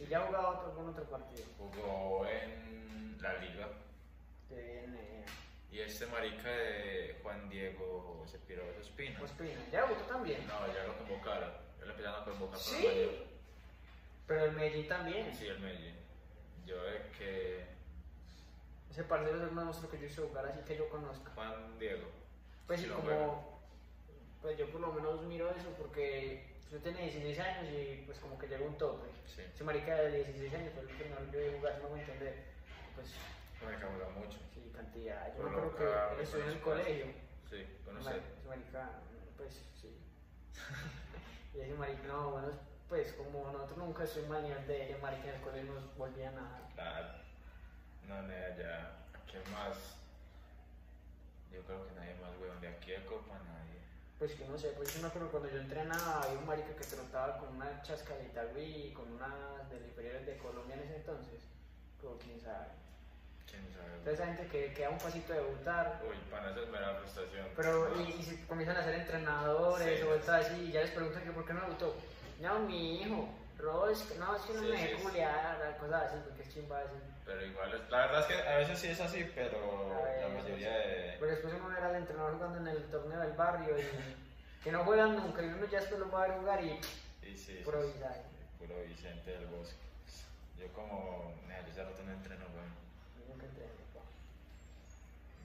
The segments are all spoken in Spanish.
Y ya ha jugado otro, algún otro partido. Jugó en la liga. Que viene. Y este marica de Juan Diego Cepiroso Espina. Pues Pina. Ya debutó también. No, ya lo convocaron. Ya lo empezaron a convocar ¿Sí? mayor. Pero el Medellín también. Sí, el Medellín. Yo de que Ese parcero es el más monstruo que yo hice jugar, así que yo conozco. Juan Diego. Pues Sí, como. Pues yo por lo menos miro eso porque yo tenía 16 años y pues como que llegó un tope. Sí. Ese marica de 16 años fue el que yo vi jugar, no voy a entender. Pues Me cabró mucho. sí, cantidad. Yo me acuerdo caro, que estudié en el colegio. Sí, mari- ese marica, pues sí. y ese marica, no, bueno, pues como nosotros nunca estuvimos al nivel de ese marica en el colegio nos volvían a... Claro. No, nada, ya. ¿Qué más? Yo creo que nadie más, weón. De aquí a Copa, nadie. Pues que no sé, pues yo me acuerdo cuando yo entrenaba, había un marica que trotaba con una chascadita y con unas de inferiores de Colombia en ese entonces. Pero quién sabe. ¿Quién sabe? Entonces esa gente que queda un pasito de debutar, Uy, para eso es mera frustración. pero y, y se comienzan a ser entrenadores Sí. o así, y ya les preguntan que por qué no debutó. No, mi hijo, Ross, no, es que no Sí, me sí, deje sí. cosas así, porque es chimba así. Pero igual, la verdad es que a veces sí es así, pero A la veces, mayoría de. Pero después uno era el entrenador jugando en el torneo del barrio y que no juegan nunca, y uno ya después lo va a ver jugar y sí, sí, puro visaje. puro Vicente del Bosque. Yo como. Nah, yo ya rato no entreno, weón. Nunca entrené, pa.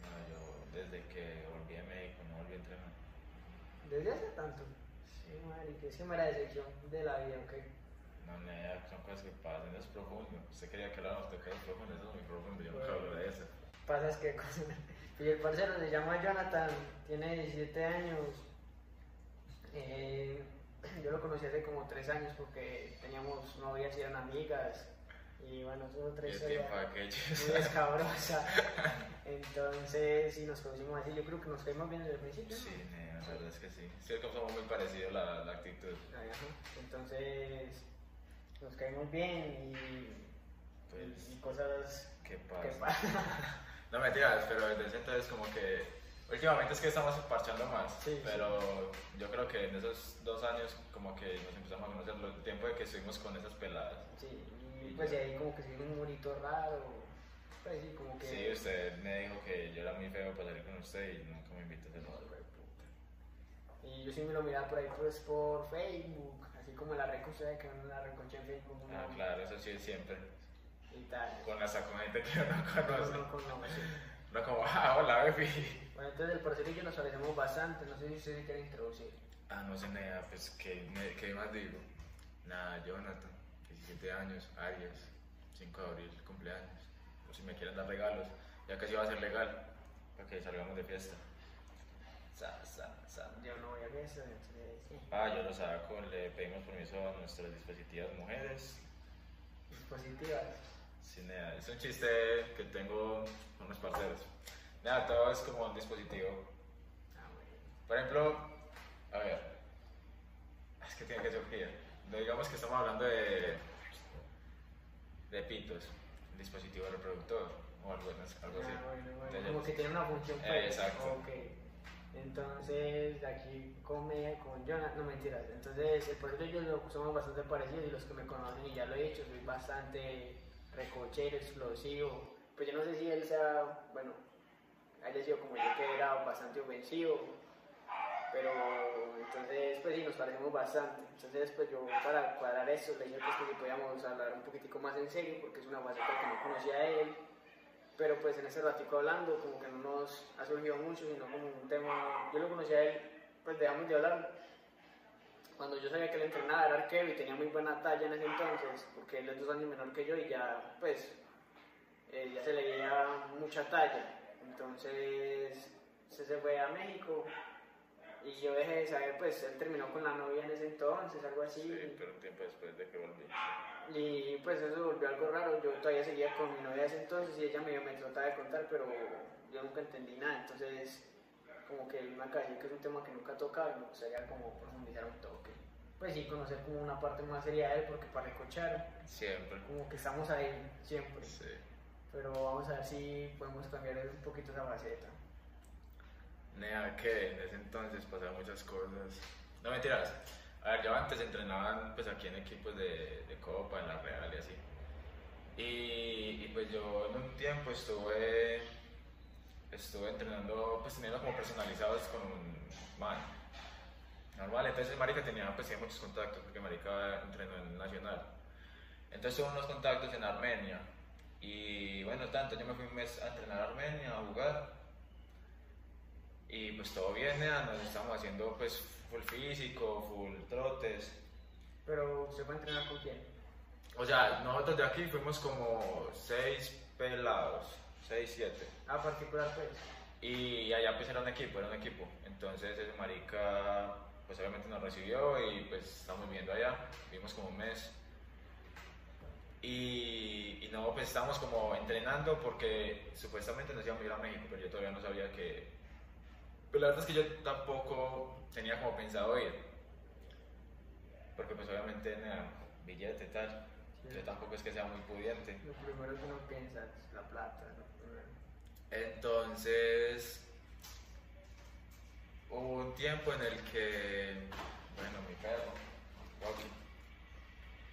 No, yo desde que volví a México no volví a entrenar. Desde hace tanto. Sí, marica, es que me era decepción de la vida, ¿ok? No, nada, son cosas que pasan, es profundo. Usted quería que habláramos de cosas profundas, eso es muy profundo, yo nunca hablo de eso. Pasa es que. Y el parcero se llama Jonathan, tiene 17 años. Eh, yo lo conocí hace como 3 años porque teníamos novias y eran amigas. Y bueno, eso es otra Y el historia tiempo aquello. muy escabrosa. Entonces, sí, nos conocimos así. Yo creo que nos caímos bien desde el principio. Sí, la verdad es que sí. Sí, es que somos muy parecidos la, la actitud. Ajá. Entonces, nos caímos bien y, Pues, y cosas ¿qué que pasa? pasan. No mentiras, pero desde ese entonces como que últimamente es que estamos parchando más, Sí, pero yo creo que en esos dos años como que nos empezamos a conocer el tiempo de que estuvimos con esas peladas. Sí, y pues de ahí como que se un bonito raro. Pues sí, como que. Sí, usted me dijo que yo era muy feo para salir con usted y nunca me invitó a hacer No, nada. hijo de puta. Y yo sí me lo miraba por ahí pues por Facebook, así como la recocha que uno la recocha en Facebook. Ah, claro, eso sí es siempre. Y tal. Con hasta con gente que uno conoce. no conoce. No como, ah, hola, baby. Bueno, entonces el yo nos parecemos bastante, no sé si ustedes quieren introducir. Ah, no sé nada, pues, ¿qué, qué más digo? Nada, Jonathan, 17 años, Arias, 5 de abril, cumpleaños. Si me quieren dar regalos, ya casi va a ser legal, para que salgamos de fiesta. Sa, sa, sa. Yo no voy a entonces sí. Ah, yo lo saco, le pedimos permiso a nuestras dispositivas mujeres. Dispositivas. Sí, nada, es un chiste que tengo con unos parceros. Nada, todo es como un dispositivo. Ah. Por ejemplo, a ver, es que tiene que surgir. Digamos que estamos hablando de, de pitos, un dispositivo reproductor o algo, algo así. Ah, bueno, bueno. Entonces, Como que tiene una función. Eh, pues. exacto. Ok. Entonces, aquí come con Jonathan, no mentiras. Entonces, profesor y yo somos bastante parecidos y los que me conocen, y ya lo he dicho, soy bastante recochero, explosivo. Pues yo no sé si él sea, bueno, haya sido como yo que era bastante ofensivo. Pero entonces, pues sí, nos parecemos bastante. Entonces, pues yo para cuadrar esto le dije pues, que si podíamos hablar un poquitico más en serio, porque es una faceta que no conocía a él. Pero pues en ese ratico hablando, como que no nos ha surgido mucho, sino como un tema. Yo lo conocí a él, pues dejamos de hablar. Cuando yo sabía que él entrenaba, era arquero y tenía muy buena talla en ese entonces, porque él es dos años menor que yo y ya, pues, eh, ya se le veía mucha talla. Entonces, se, se fue a México Y yo dejé de saber, pues él terminó con la novia en ese entonces, algo así. Sí, pero un tiempo después de que volví. Y pues eso volvió algo raro. Yo todavía seguía con mi novia ese entonces y ella medio me trataba de contar, pero yo nunca entendí nada. Entonces, como que me acaba de decir que es un tema que nunca he tocado y me gustaría como profundizar un toque. Pues sí, conocer como una parte más seria de él, porque para recochar, Siempre. como que estamos ahí siempre. Sí. Pero vamos a ver si podemos cambiar un poquito esa faceta. Nea, que en ese entonces pasaban muchas cosas. No mentiras. A ver, yo antes entrenaban pues aquí en equipos de, de Copa, en la Real y así. Y, y, pues yo en un tiempo estuve estuve entrenando, pues teniendo como personalizados con un man. Normal, entonces Marica tenía, pues, tenía muchos contactos porque Marica entrenó en Nacional. Entonces tuve unos contactos en Armenia. Y bueno, tanto, yo me fui un mes a entrenar a Armenia, a jugar. Y pues todo bien, nea, nos estamos haciendo pues full físico, full trotes. Pero se puede entrenar con quién? O sea, nosotros de aquí fuimos como seis pelados, seis, siete. A particular, pues. Y allá pues era un equipo, era un equipo. Entonces ese marica pues obviamente nos recibió y pues estamos viendo allá, vimos como un mes. Y, y no, pues estábamos como entrenando porque supuestamente nos íbamos a ir a México, pero yo todavía no sabía que... Pero la verdad es que yo tampoco tenía como pensado ir. Porque pues obviamente nada, billete tal. Yo tampoco es que sea muy pudiente. Lo primero que uno piensa es la plata, lo. Entonces, hubo un tiempo en el que, bueno, mi perro, Rocky,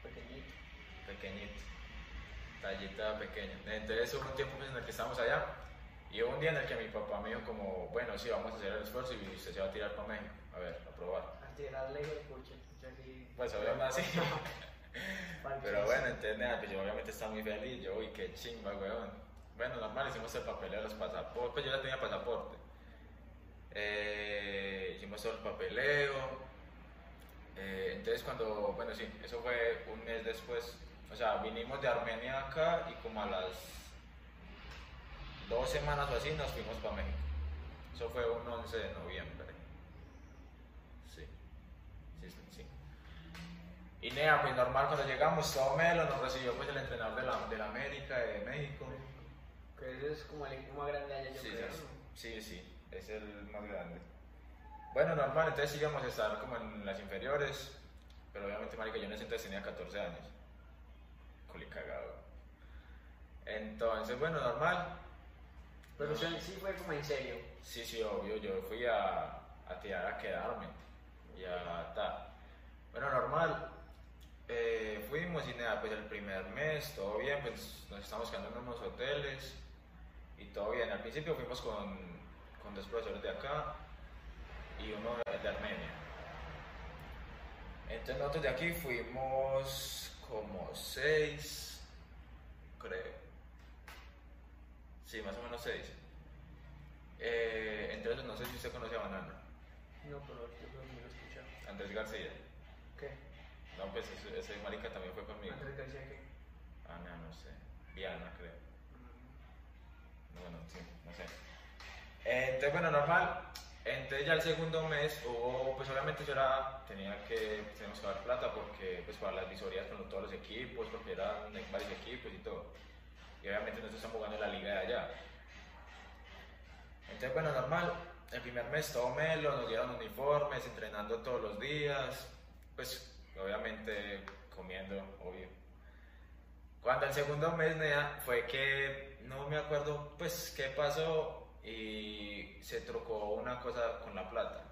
Pequeñito. pequeñito, tallita pequeña. Entonces hubo un tiempo pues, en el que estábamos allá y hubo un día en el que mi papá me dijo como, bueno, sí, vamos a hacer el esfuerzo y usted se va a tirar para México, a ver, a probar. A tirarle pucha, así. Pues obviamente sí. Pero bueno, entonces nada, pues yo obviamente estaba muy feliz, yo, uy, qué chimba, weón. Bueno, normal, hicimos el papeleo de los pasaportes, pues yo ya tenía pasaporte. Eh, hicimos todo el papeleo. Eh, entonces cuando, bueno, sí, eso fue un mes después. O sea, vinimos de Armenia acá y como a las dos semanas o así nos fuimos para México. Eso fue un 11 de noviembre. Sí, sí, sí. sí. Y nea, pues normal, cuando llegamos, todo Melo nos recibió pues el entrenador de la, de la América, de México. Que eso es como el equipo más grande allá, yo Sí, creo. sí, sí, es el más grande. Bueno, normal, entonces íbamos a estar como en las inferiores, pero obviamente, marica, yo en ese entonces tenía 14 años. Culi cagado. Entonces, bueno, normal. Pero sí, fue como en serio. Sí, sí, obvio, yo fui a, a tirar a quedarme y a. Bueno, normal. eh, fuimos y nada, pues el primer mes, todo bien, pues nos estamos quedando en unos hoteles y todo bien. Al principio fuimos con, con dos profesores de acá y uno de Armenia. Entonces nosotros de aquí fuimos como seis, creo. Sí, más o menos seis. Eh, entonces no sé si usted conoce a Banana, No, pero yo creo que me lo he escuchado. Andrés García. ¿Qué? No, pues ese, ese marica también fue conmigo. Andrés García, ¿qué? Ah, no, no sé. Diana, creo. No, bueno, sí, no sé. Eh, entonces, bueno, normal. Entonces ya el segundo mes hubo, pues obviamente yo era, tenía que, teníamos que dar plata porque, pues para las visorías con todos los equipos, porque eran varios equipos y todo. Y obviamente nosotros estamos jugando en la liga de allá. Entonces, bueno, normal. El primer mes todo melo, nos dieron uniformes, entrenando todos los días. Pues, obviamente, comiendo, obvio. Cuando el segundo mes, fue que no me acuerdo, pues, qué pasó y se trocó una cosa con la plata.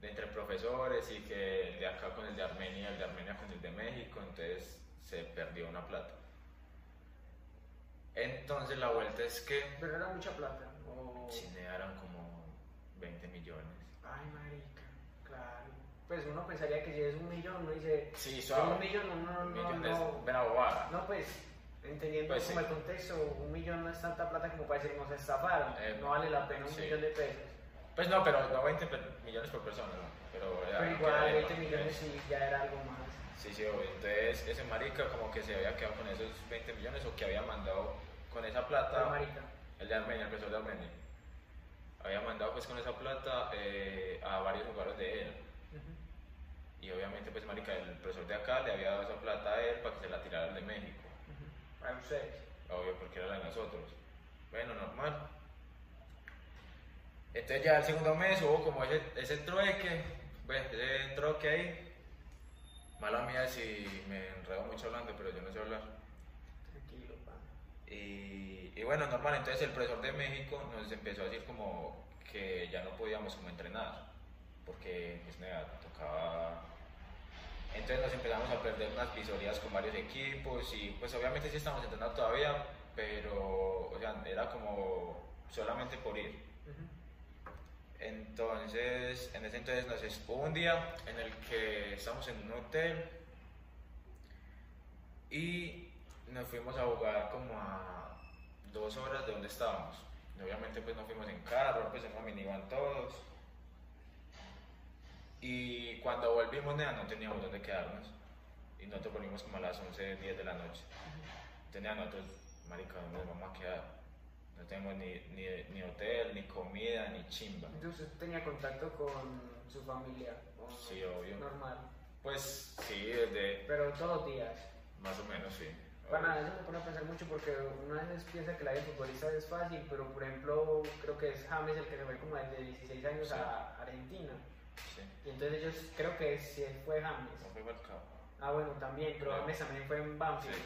De entre profesores y que el de acá con el de Armenia, el de Armenia con el de México, entonces se perdió una plata. Entonces la vuelta es que Pero era mucha plata. O... Chile eran como 20 millones. Ay, marica, claro. Pues uno pensaría que si es un millón, uno dice. Sí, "Con suave. un millón, no, no, Un millón no, es una bobada. No, pues, entendiendo Pues, como sí. el contexto, un millón no es tanta plata como para decir nos estafaron. Eh, no vale la pena un sí. millón de pesos. Pues no, pero no 20 per- millones por persona, ¿no? Pero, ya, Pero igual, queda 20 bien, millones sí ya era algo más. Sí, sí, obvio. Entonces ese marica como que se había quedado con esos 20 millones o que había mandado con esa Pero plata marica. El de Armenia, el profesor de Armenia. había mandado pues con esa plata eh, a varios lugares de él. Y obviamente pues marica, el profesor de acá le había dado esa plata a él para que se la tirara al de México. ujú. Para ustedes. Obvio, porque era la de nosotros. Bueno, normal. Entonces ya el segundo mes hubo como ese, ese trueque, bueno, ese troque ahí. Mala mía si me enredo mucho hablando, pero yo no sé hablar. Y, y bueno, normal, entonces el profesor de México nos empezó a decir como que ya no podíamos como entrenar, porque pues nada, tocaba... Entonces nos empezamos a perder unas visorías con varios equipos y pues obviamente sí estamos entrenando todavía, pero o sea, era como solamente por ir. Entonces, en ese entonces nos es- hubo un día en el que estamos en un hotel y nos fuimos a jugar como a dos horas de donde estábamos. Y obviamente pues nos fuimos en carro, pues en una minivan todos. Y cuando volvimos nea, no teníamos dónde quedarnos. Y nosotros volvimos como a las 11, 10 de la noche. Tenía nosotros, marica, ¿dónde nos vamos a quedar? No tenemos ni, ni, ni hotel, ni comida, ni chimba. Entonces tenía contacto con su familia. Sí, obvio. Normal. Pues sí, desde Pero todos los días. más o menos sí. Obvio. eso me pone a pensar mucho porque uno a veces piensa que la vida futbolista es fácil, pero por ejemplo, creo que es James el que se fue como desde 16 años Sí. a Argentina. Sí. Y entonces ellos, creo que sí fue James. No fue Falcao. Ah, bueno, también, pero. James también fue en Banfield. Sí.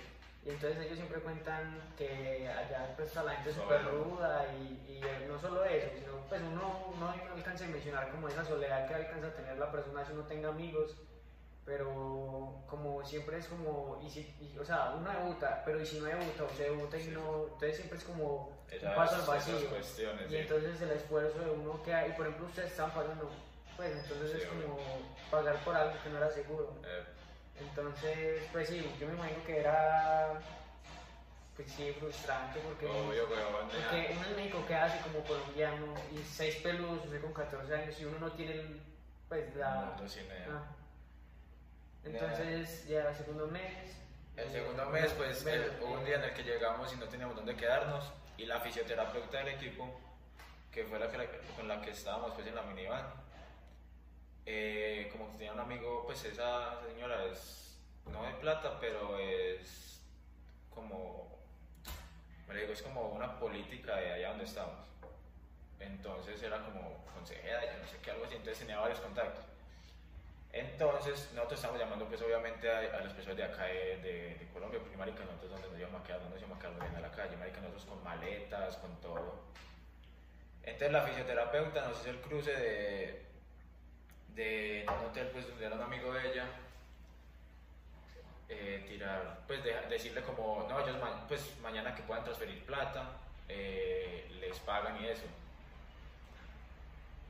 Y entonces ellos siempre cuentan que allá pues la gente es súper ruda y, y eh, no solo eso, sino pues uno no alcanza a mencionar como esa soledad que alcanza a tener la persona si uno tenga amigos, pero como siempre es como, y si, y, o sea, uno debuta, pero y si no debuta se debuta y Sí. no, entonces siempre es como Esas, un paso al vacío. Y sí. entonces el esfuerzo de uno queda, y por ejemplo ustedes están pagando, pues entonces Sí, es como pagar por algo que no era seguro. Eh, Entonces, pues sí, yo me imagino que era, pues sí, frustrante porque, obvio, porque uno en México queda así como colombiano y seis peludos, usted con 14 años y uno no tiene, pues la... Mundo sin nea. ah. Entonces, ya el segundo mes... El segundo mes, pues, el- hubo un día en el que llegamos y no teníamos dónde quedarnos. Y la fisioterapeuta del equipo, que fue la que, con la que estábamos pues, en la minivan, eh, como que tenía un amigo, pues esa señora es no de plata, pero es como, me digo, es como una política de allá donde estamos. Entonces era como consejera, yo no sé qué, algo así, entonces tenía varios contactos. Entonces, nosotros estamos llamando, pues, obviamente, a, a las personas de acá de, de- de Colombia, porque, marica, nosotros donde nos íbamos a quedar, no nos íbamos a quedar bien a la calle, marica, nosotros con maletas, con todo. Entonces, la fisioterapeuta nos hizo el cruce de, de un hotel, pues, donde era un amigo de ella, eh, tirar, pues, de- decirle como, no, ellos, ma- pues, mañana que puedan transferir plata, eh, les pagan y eso.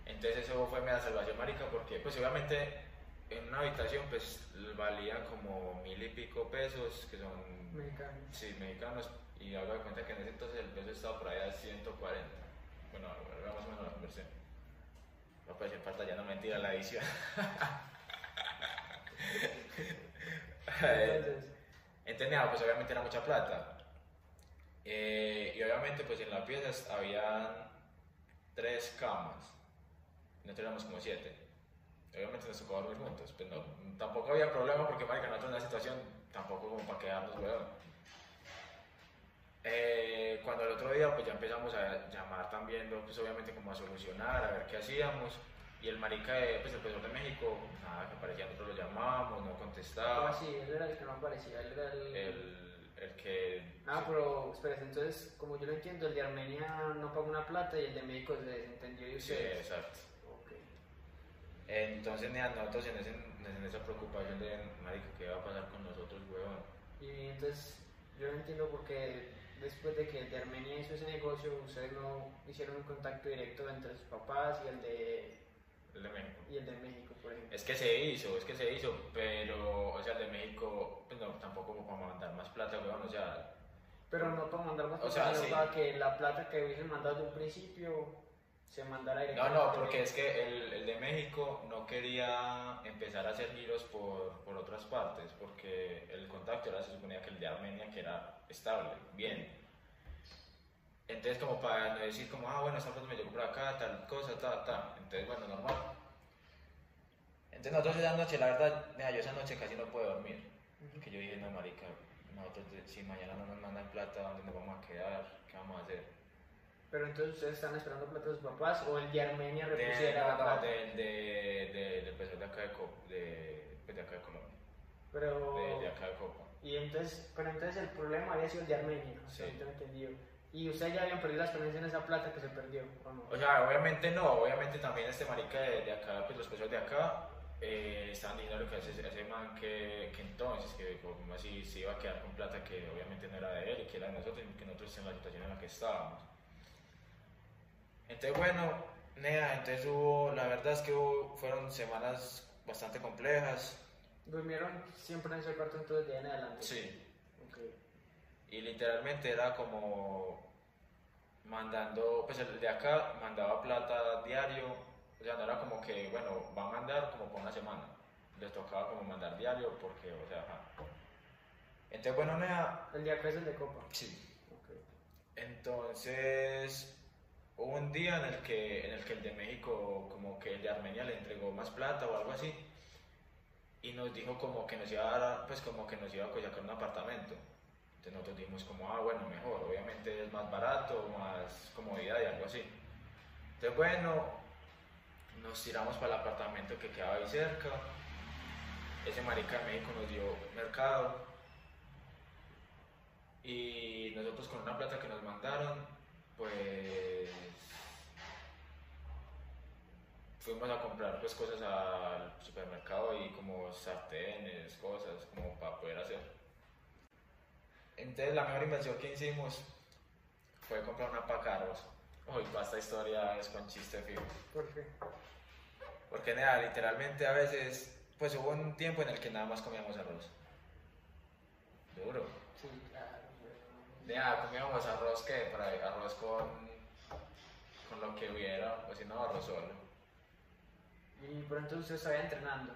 Entonces eso fue media salvación, marica, porque pues obviamente en una habitación pues valía como mil y pico pesos, que son, Mexicano. sí, mexicanos, y haga cuenta que en ese entonces el peso estaba por ahí a 140. Bueno, era más o menos la conversión. No puede ser falta ya no mentira la edición. Entonces, Entonces, pues obviamente era mucha plata. Eh, y obviamente, pues en la pieza había tres camas. Nosotros éramos como siete. Obviamente nos tocó dormir juntos. Pues no, tampoco había problema porque, marica, nosotros en una situación tampoco como para quedarnos, weón. Eh, cuando el otro día, pues ya empezamos a llamar también, pues obviamente como a solucionar, a ver qué hacíamos. Y el marica, de, pues el profesor de México, nada, que parecía nosotros lo llamábamos, no contestaba. ah, sí, él era el que no aparecía, él era el... el, el que... Ah, pero espérate, entonces, como yo lo entiendo, el de Armenia no pagó una plata y el de México se desentendió de Sí, ustedes. exacto. Entonces, nea, nosotros en, ese, en esa preocupación de, marica, ¿qué va a pasar con nosotros, huevón? Y entonces, yo no entiendo por qué después de que el de Armenia hizo ese negocio, ustedes no hicieron un contacto directo entre sus papás y el de, El de México. y el de México, por ejemplo. Es que se hizo, es que se hizo, pero, o sea, el de México, pues no, tampoco como para mandar más plata, weón, o sea, Pero no para mandar más O sea, plata, sino sí. para que la plata que hubiesen mandado de un principio se no, no, porque es que el, el de México no quería empezar a hacer giros por, por otras partes, porque el contacto era, se suponía que el de Armenia, que era estable, bien. Entonces, como para no decir, como, ah, bueno, esta plata me llegó por acá, tal cosa, tal, tal. Entonces, bueno, normal. Entonces, nosotros esa noche, la verdad, mira, yo esa noche casi no puedo dormir. Que yo dije, no, marica, nosotros, si mañana no nos mandan plata, ¿dónde nos vamos a quedar? ¿Qué vamos a hacer? Pero entonces ustedes están esperando plata de sus papás o el de Armenia repusiera no, plata? de, de, de, del peso de acá de, de, pues, de acá de Colombia, Pero... de, de acá de Copa. Y entonces, pero entonces el problema había sido el de Armenia, o sea, Sí. entendido. Y ustedes ya habían perdido la esperanza en esa plata que se perdió, ¿o no? O sea, obviamente no, obviamente también este marica de, de acá, pues los pesos de acá, eh, estaban diciendo lo que hace ese man que, que entonces, que como así se iba a quedar con plata que obviamente no era de él y que era de nosotros y que nosotros en la situación en la que estábamos. Entonces, bueno, nea, entonces hubo, la verdad es que hubo- fueron semanas bastante complejas, ¿Durmieron siempre en ese cuarto entonces de en adelante? sí, Ok. y literalmente era como mandando, pues el de acá mandaba plata diario, o sea, no era como que, bueno, va a mandar como por una semana, les tocaba como mandar diario porque, o sea, ajá. Entonces, bueno, nea, El de acá es el de Copa. sí, Ok. entonces hubo un día en el que, en el que el de México, como que el de Armenia le entregó más plata o algo así, y nos dijo como que nos iba a dar, pues como que nos iba a sacar un apartamento. Entonces nosotros dijimos como, ah, bueno, mejor, obviamente es más barato, más comodidad y algo así. Entonces, bueno, nos tiramos para el apartamento que quedaba ahí cerca. Ese marica de México nos dio mercado. Y nosotros con una plata que nos mandaron, pues fuimos a comprar pues cosas al supermercado y como sartenes, cosas como para poder hacer. Entonces la mejor inversión que hicimos fue comprar una pacarros. Uy, para esta historia es con chiste fijo. ¿Por qué? Porque nada, literalmente a veces, pues hubo un tiempo en el que nada más comíamos arroz. Duro. Pero- Ya, comíamos arroz que, para arroz con, con lo que hubiera, o si no, arroz solo. Y por entonces ustedes estaban entrenando.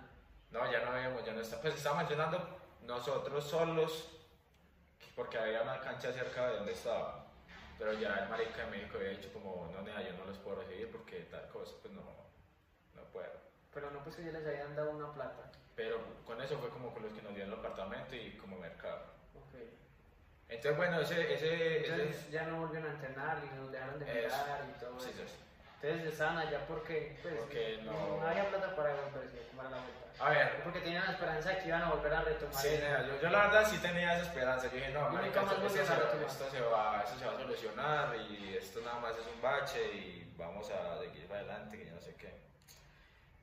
No, ya no habíamos, ya no está, pues estábamos entrenando nosotros solos, porque había una cancha cerca de donde estaba. Pero ya el marica de México había dicho como, no, nada, yo no los puedo recibir porque tal cosa, pues no, no puedo. Pero no, pues que ya les habían dado una plata. Pero con eso fue como con los que nos dieron el apartamento y como mercado. Ok. Entonces, bueno, ese, ese, Entonces ese ya no volvieron a entrenar y nos dejaron de mirar y todo sí, eso. sí. Entonces estaban allá porque, pues, Porque no- había plata para como era la vuelta. A ver, Porque tenían la esperanza de que iban a volver a retomar. Sí, el- yo, yo la verdad sí tenía esa esperanza. Yo dije, no, marica, esto, esto esto se va, esto se va a solucionar y esto nada más es un bache y vamos a seguir para adelante, que yo no sé qué.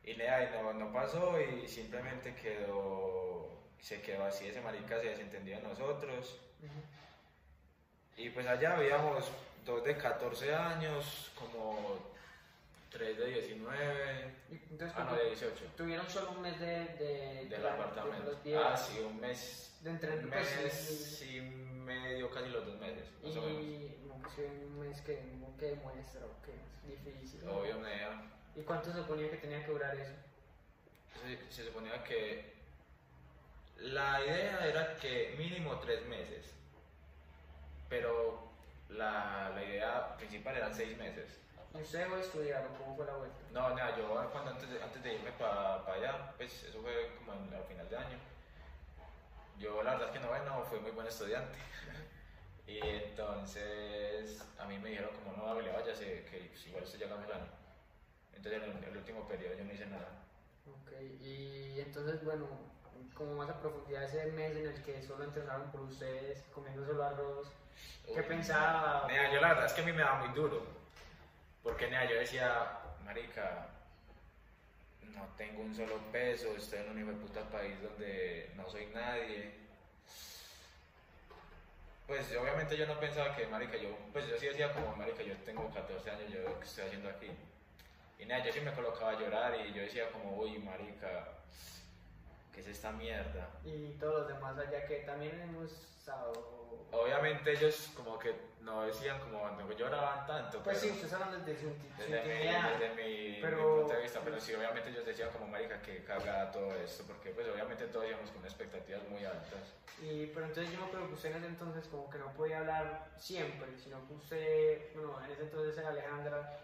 Y nada, y no, no pasó y simplemente quedó, se quedó así, ese marica se desentendió de nosotros. Ujú. Y pues allá habíamos dos de 14 años, como tres de 19, Y Entonces, ah no, de 18. tuvieron solo un mes de, de, Del de- apartamento. de los. Ah, sí, un mes. De entre- un pues, mes y medio, casi los dos meses, más o menos. Y no, pues sí, un mes que, que demuestra que es difícil. ¿no? Obvio, nea. ¿Y cuánto se suponía que tenía que durar eso? Se, se suponía que la idea era que mínimo tres meses, pero la, la idea principal eran seis meses. ¿Y usted dejó de estudiar o cómo fue la vuelta? No, nada, yo cuando antes de, antes de irme para allá, pues eso fue como en- al final de año. Yo la verdad es que no, bueno, fui muy buen estudiante. y entonces a mí me dijeron como no, hable, váyase, que pues, igual usted llega el año. Entonces en el, el último periodo yo no hice nada. Ok, y entonces, bueno, como más a profundidad ese mes en el que solo entrenaron por ustedes, comiendo solo arroz, ¿qué Uy, pensaba? Nea, yo la verdad es que a mí me daba muy duro. Porque nea, yo decía, marica, no tengo un solo peso, estoy en un hijo de puta país donde no soy nadie. Pues obviamente yo no pensaba que, marica, yo, pues yo sí decía como, marica, yo tengo 14 años, yo qué estoy haciendo aquí. Y nada, yo sí me colocaba a llorar y yo decía como, uy, marica, ¿qué es esta mierda? Y todos los demás allá que también hemos estado... Obviamente ellos como que no decían como, no lloraban tanto. Pues sí, pero- ustedes hablan desde Desde mi, desde mi, Pero- mi punto de vista, pero sí, obviamente ellos decían como marica que cagada todo esto, porque pues obviamente todos íbamos con expectativas muy altas. Y, pero entonces yo me acuerdo que usted en ese entonces como que no podía hablar siempre, sino que usted, bueno, en ese entonces era Alejandra,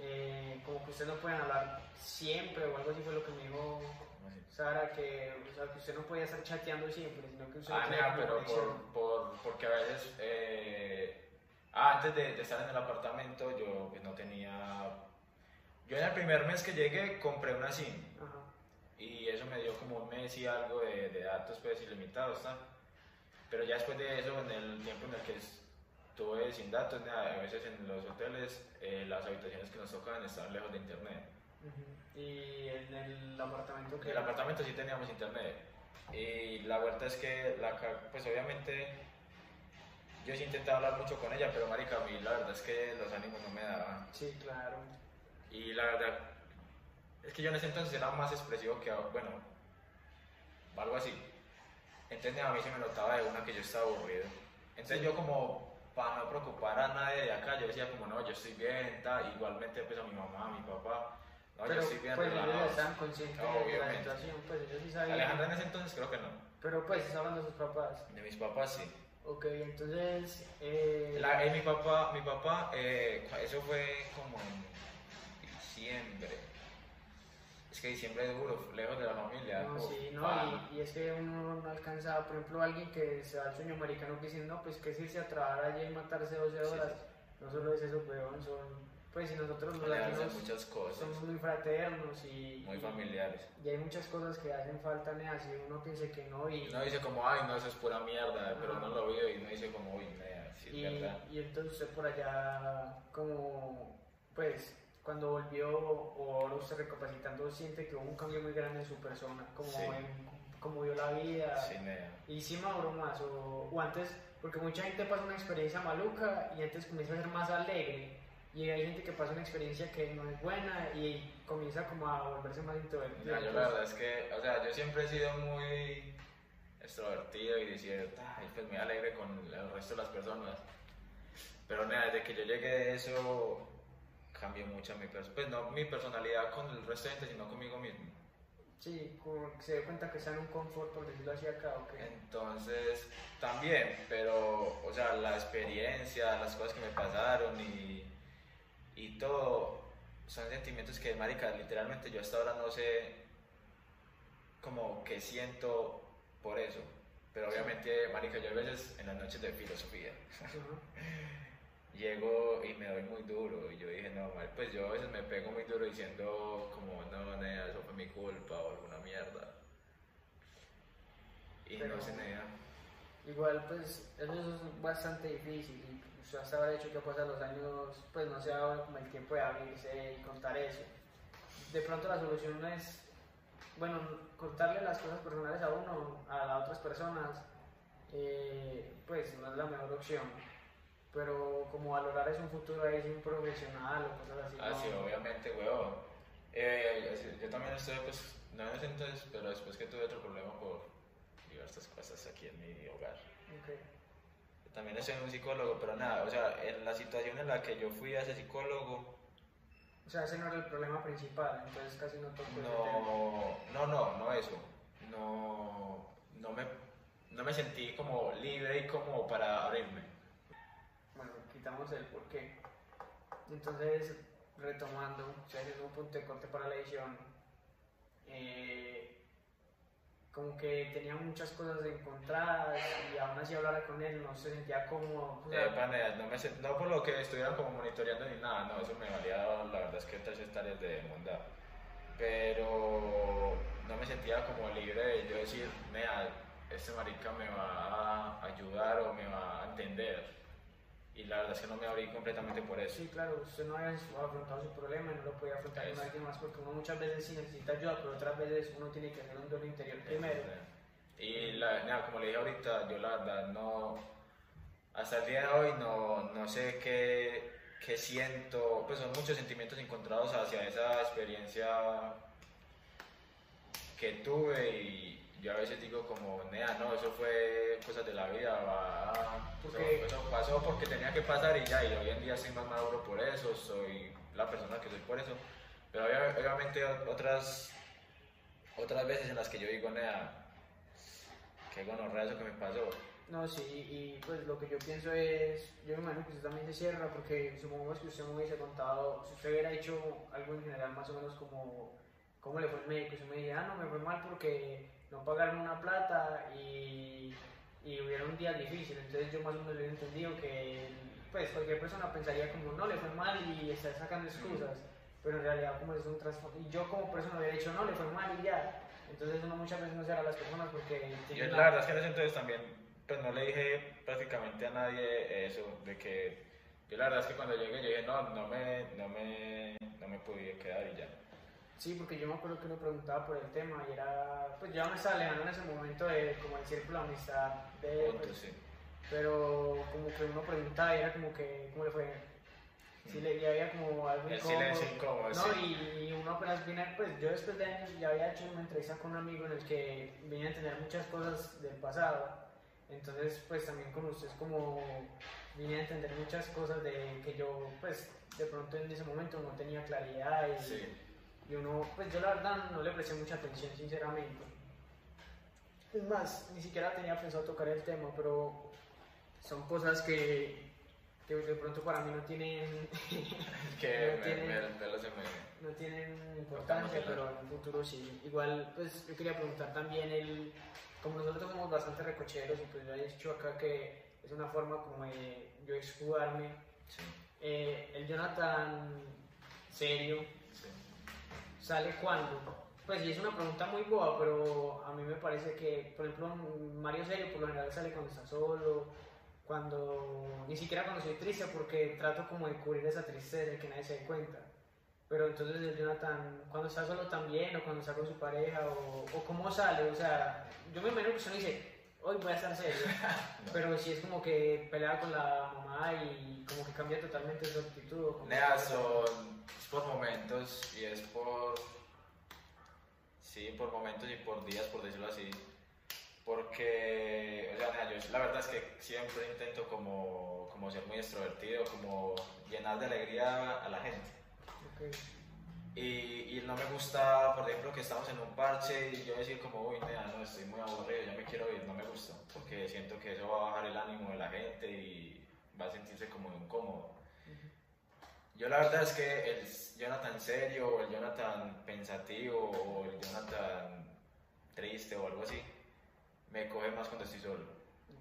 eh, como que usted no podían hablar siempre o algo así fue lo que me dijo Sara, que, o sea, que usted no podía estar chateando siempre, sino que usted Ah, como pero por, por, porque a veces, eh, ah, antes de, de estar en el apartamento yo pues, no tenía, yo en el primer mes que llegué compré una SIM Ajá. y eso me dio como un mes y algo de, de datos pues ilimitados, ¿no? Pero ya después de eso, en el tiempo en el que estuve sin datos, nada, a veces en los hoteles eh, las habitaciones que nos tocaban estaban lejos de internet. Y en el apartamento En que... el apartamento sí teníamos internet. Y la vuelta es que, la, pues obviamente, yo sí intentaba hablar mucho con ella, pero marica, a mí la verdad es que los ánimos no me daban. Sí, claro. Y la verdad es que yo en ese entonces era más expresivo que ahora, bueno, algo así. Entonces a mí se me notaba de una que yo estaba aburrido. Entonces Sí. yo como, para no preocupar a nadie de acá, yo decía como, no, yo estoy bien, tal. igualmente pues a mi mamá, a mi papá, no, pero yo estoy bien pues ellos relajado. estaban conscientes de la situación, pues ellos sí sabían. Alejandra en ese entonces creo que no. Pero pues está hablando de sus papás. De mis papás sí. Ok, entonces... Eh, La- eh, mi papá, mi papá eh, eso fue como en diciembre. Es que diciembre es duro, lejos de la familia. No, sí, no, y, y es que uno no alcanza, por ejemplo, alguien que se va al sueño americano que dice, no, pues que es irse a trabajar allí y matarse 12 Sí, horas. No solo es eso, weón, son, pues si nosotros hacen latinos muchas cosas, somos muy fraternos y, muy familiares. y hay muchas cosas que hacen falta, nea, si uno piensa que no y, Y uno dice como, ay, no, eso es pura mierda, pero uno lo vive y uno dice como, uy, nea, sí es y, verdad. y entonces usted por allá, como, pues, cuando volvió o ahora usted recapacitando, siente que hubo un cambio muy grande en su persona, como Sí. en cómo vio la vida. Sí, nea. Y sí maduró más, o, o antes, porque mucha gente pasa una experiencia maluca y antes comienza a ser más alegre. Y hay gente que pasa una experiencia que no es buena y comienza como a volverse más introvertido. Yo la verdad es que, o sea, yo siempre he sido muy extrovertido y decía, ay, pues me alegre con el resto de las personas. Pero nada, desde que yo llegué de eso, cambió mucho mi personalidad. Pues no mi personalidad con el resto de gente, sino conmigo mismo. Sí, como que se dio cuenta que está en un confort, por decirlo así acá, ¿o qué? Entonces, también, pero, o sea, la experiencia, las cosas que me pasaron y, y todo, son sentimientos que, marica, literalmente yo hasta ahora no sé como que siento por eso. Pero obviamente, marica, yo a veces en las noches de filosofía llego y me doy muy duro y yo dije, no, mal, pues yo a veces me pego muy duro diciendo como, no, nea, eso fue mi culpa o alguna mierda. Y Pero- no sé, nea. Igual, pues, eso es bastante difícil. Usted hasta ahora hecho que pasan los años, pues no se ha dado como el tiempo de abrirse y contar eso. De pronto la solución no es, bueno, contarle las cosas personales a uno, a las otras personas, eh, pues no es la mejor opción. Pero como valorar es un futuro ahí, sin un profesional o cosas así. Ah, ¿no? sí, obviamente, huevón. Eh, es- yo también estuve, pues, no en ese entonces, pero después que tuve otro problema por diversas cosas aquí en mi hogar. Ok. También estoy en un psicólogo, pero nada, o sea, en la situación en la que yo fui a ese psicólogo, O sea, ese no era el problema principal, entonces casi no tocó no, no, no, no eso. No, no me, no me sentí como libre y como para abrirme. Bueno, quitamos el por qué. Entonces, retomando, o sea, haciendo un punto de corte para la edición, eh, como que tenía muchas cosas encontradas y aún así hablar con él no se sentía cómodo. o sea, Eh, no por lo que estuvieran como monitoreando ni nada, no, eso me valía la verdad es que tres hectáreas de mondad. Pero no me sentía como libre de yo decir, mira, este marica me va a ayudar o me va a entender. Y la verdad es que no me abrí completamente por eso. Sí, claro, usted no había afrontado su problema y no lo podía afrontar con alguien más porque uno muchas veces sí necesita ayuda, pero otras veces uno tiene que hacer un duelo interior primero. Y la, nada, como le dije ahorita, yo la verdad no, hasta el día de hoy no, no sé qué, qué siento, pues son muchos sentimientos encontrados hacia esa experiencia que tuve y yo a veces digo como, nea, no, eso fue cosas de la vida, va, Porque- eso pasó porque tenía que pasar y ya, y hoy en día soy más maduro por eso, soy la persona que soy por eso, pero obvia- obviamente otras, otras veces en las que yo digo, nea, qué gonorrea eso que me pasó, No, sí, y pues lo que yo pienso es, yo me imagino que usted también se cierra porque supongamos que usted me hubiese contado, si usted hubiera hecho algo en general más o menos como, ¿cómo le fue el médico? Si me dijera, ah, no, me fue mal porque no pagaron una plata y, y hubieron días difíciles, entonces yo más o menos hubiera entendido que pues cualquier persona pensaría como, no, le fue mal y está sacando excusas, pero en realidad como es un trasfondo, y yo como persona hubiera dicho, no, le fue mal y ya, entonces uno muchas veces no cierra a las personas porque... Y tiene la verdad es que en ese entonces también, pues no le dije prácticamente a nadie eso, de que yo la verdad es que cuando llegué yo dije, no, no me, no me, no me pude quedar y ya. Sí, porque yo me acuerdo que uno preguntaba por el tema y era, pues ya me estaba alejando en ese momento de como el círculo de amistad, de, Punto, pues, sí. pero como que uno preguntaba y era como que, ¿cómo le fue? Sí, le, había como algo El incómodo. silencio incómodo, No, sí. y, y uno apenas viene, pues yo después de años ya había hecho una entrevista con un amigo en el que vine a entender muchas cosas del pasado. Entonces, pues también con ustedes como vine a entender muchas cosas de que yo, pues de pronto en ese momento no tenía claridad y, Sí. Y uno, pues yo la verdad no le presté mucha atención, sinceramente. Es más, ni siquiera tenía pensado tocar el tema, pero son cosas que, que de pronto para mí no tienen, que No me, tiene- me- me me- no tienen importancia, el pero en un futuro sí. Igual, pues yo quería preguntar también, el, como nosotros somos bastante recocheros, y pues yo he dicho acá que es una forma como de yo exjugarme, Sí, eh, el Jonathan serio. ¿Sale cuándo? Pues y es una pregunta muy boba, pero a mí me parece que, por ejemplo, Mario Serio por lo general sale cuando está solo, cuando ni siquiera cuando estoy triste, porque trato como de cubrir esa tristeza y que nadie se dé cuenta. Pero entonces el Jonathan, cuando está solo también, o cuando está con su pareja, o, o cómo sale, o sea, yo me imagino que usted no dice, hoy voy a estar serio, pero si es como que pelea con la mamá y como que cambia totalmente su actitud. Nea, son, por momentos y es por, sí, por momentos y por días, por decirlo así. Porque, o sea, yo la verdad es que siempre intento como, como ser muy extrovertido, como llenar de alegría a la gente. Ok. Y, y no me gusta, por ejemplo, que estamos en un parche y yo decir como, uy, nea, no, estoy muy aburrido, ya me quiero ir, no me gusta, porque siento que eso va a bajar el ánimo de la gente y va a sentirse como incómodo. Yo la verdad es que el Jonathan serio, o el Jonathan pensativo, o el Jonathan triste o algo así, me coge más cuando estoy solo.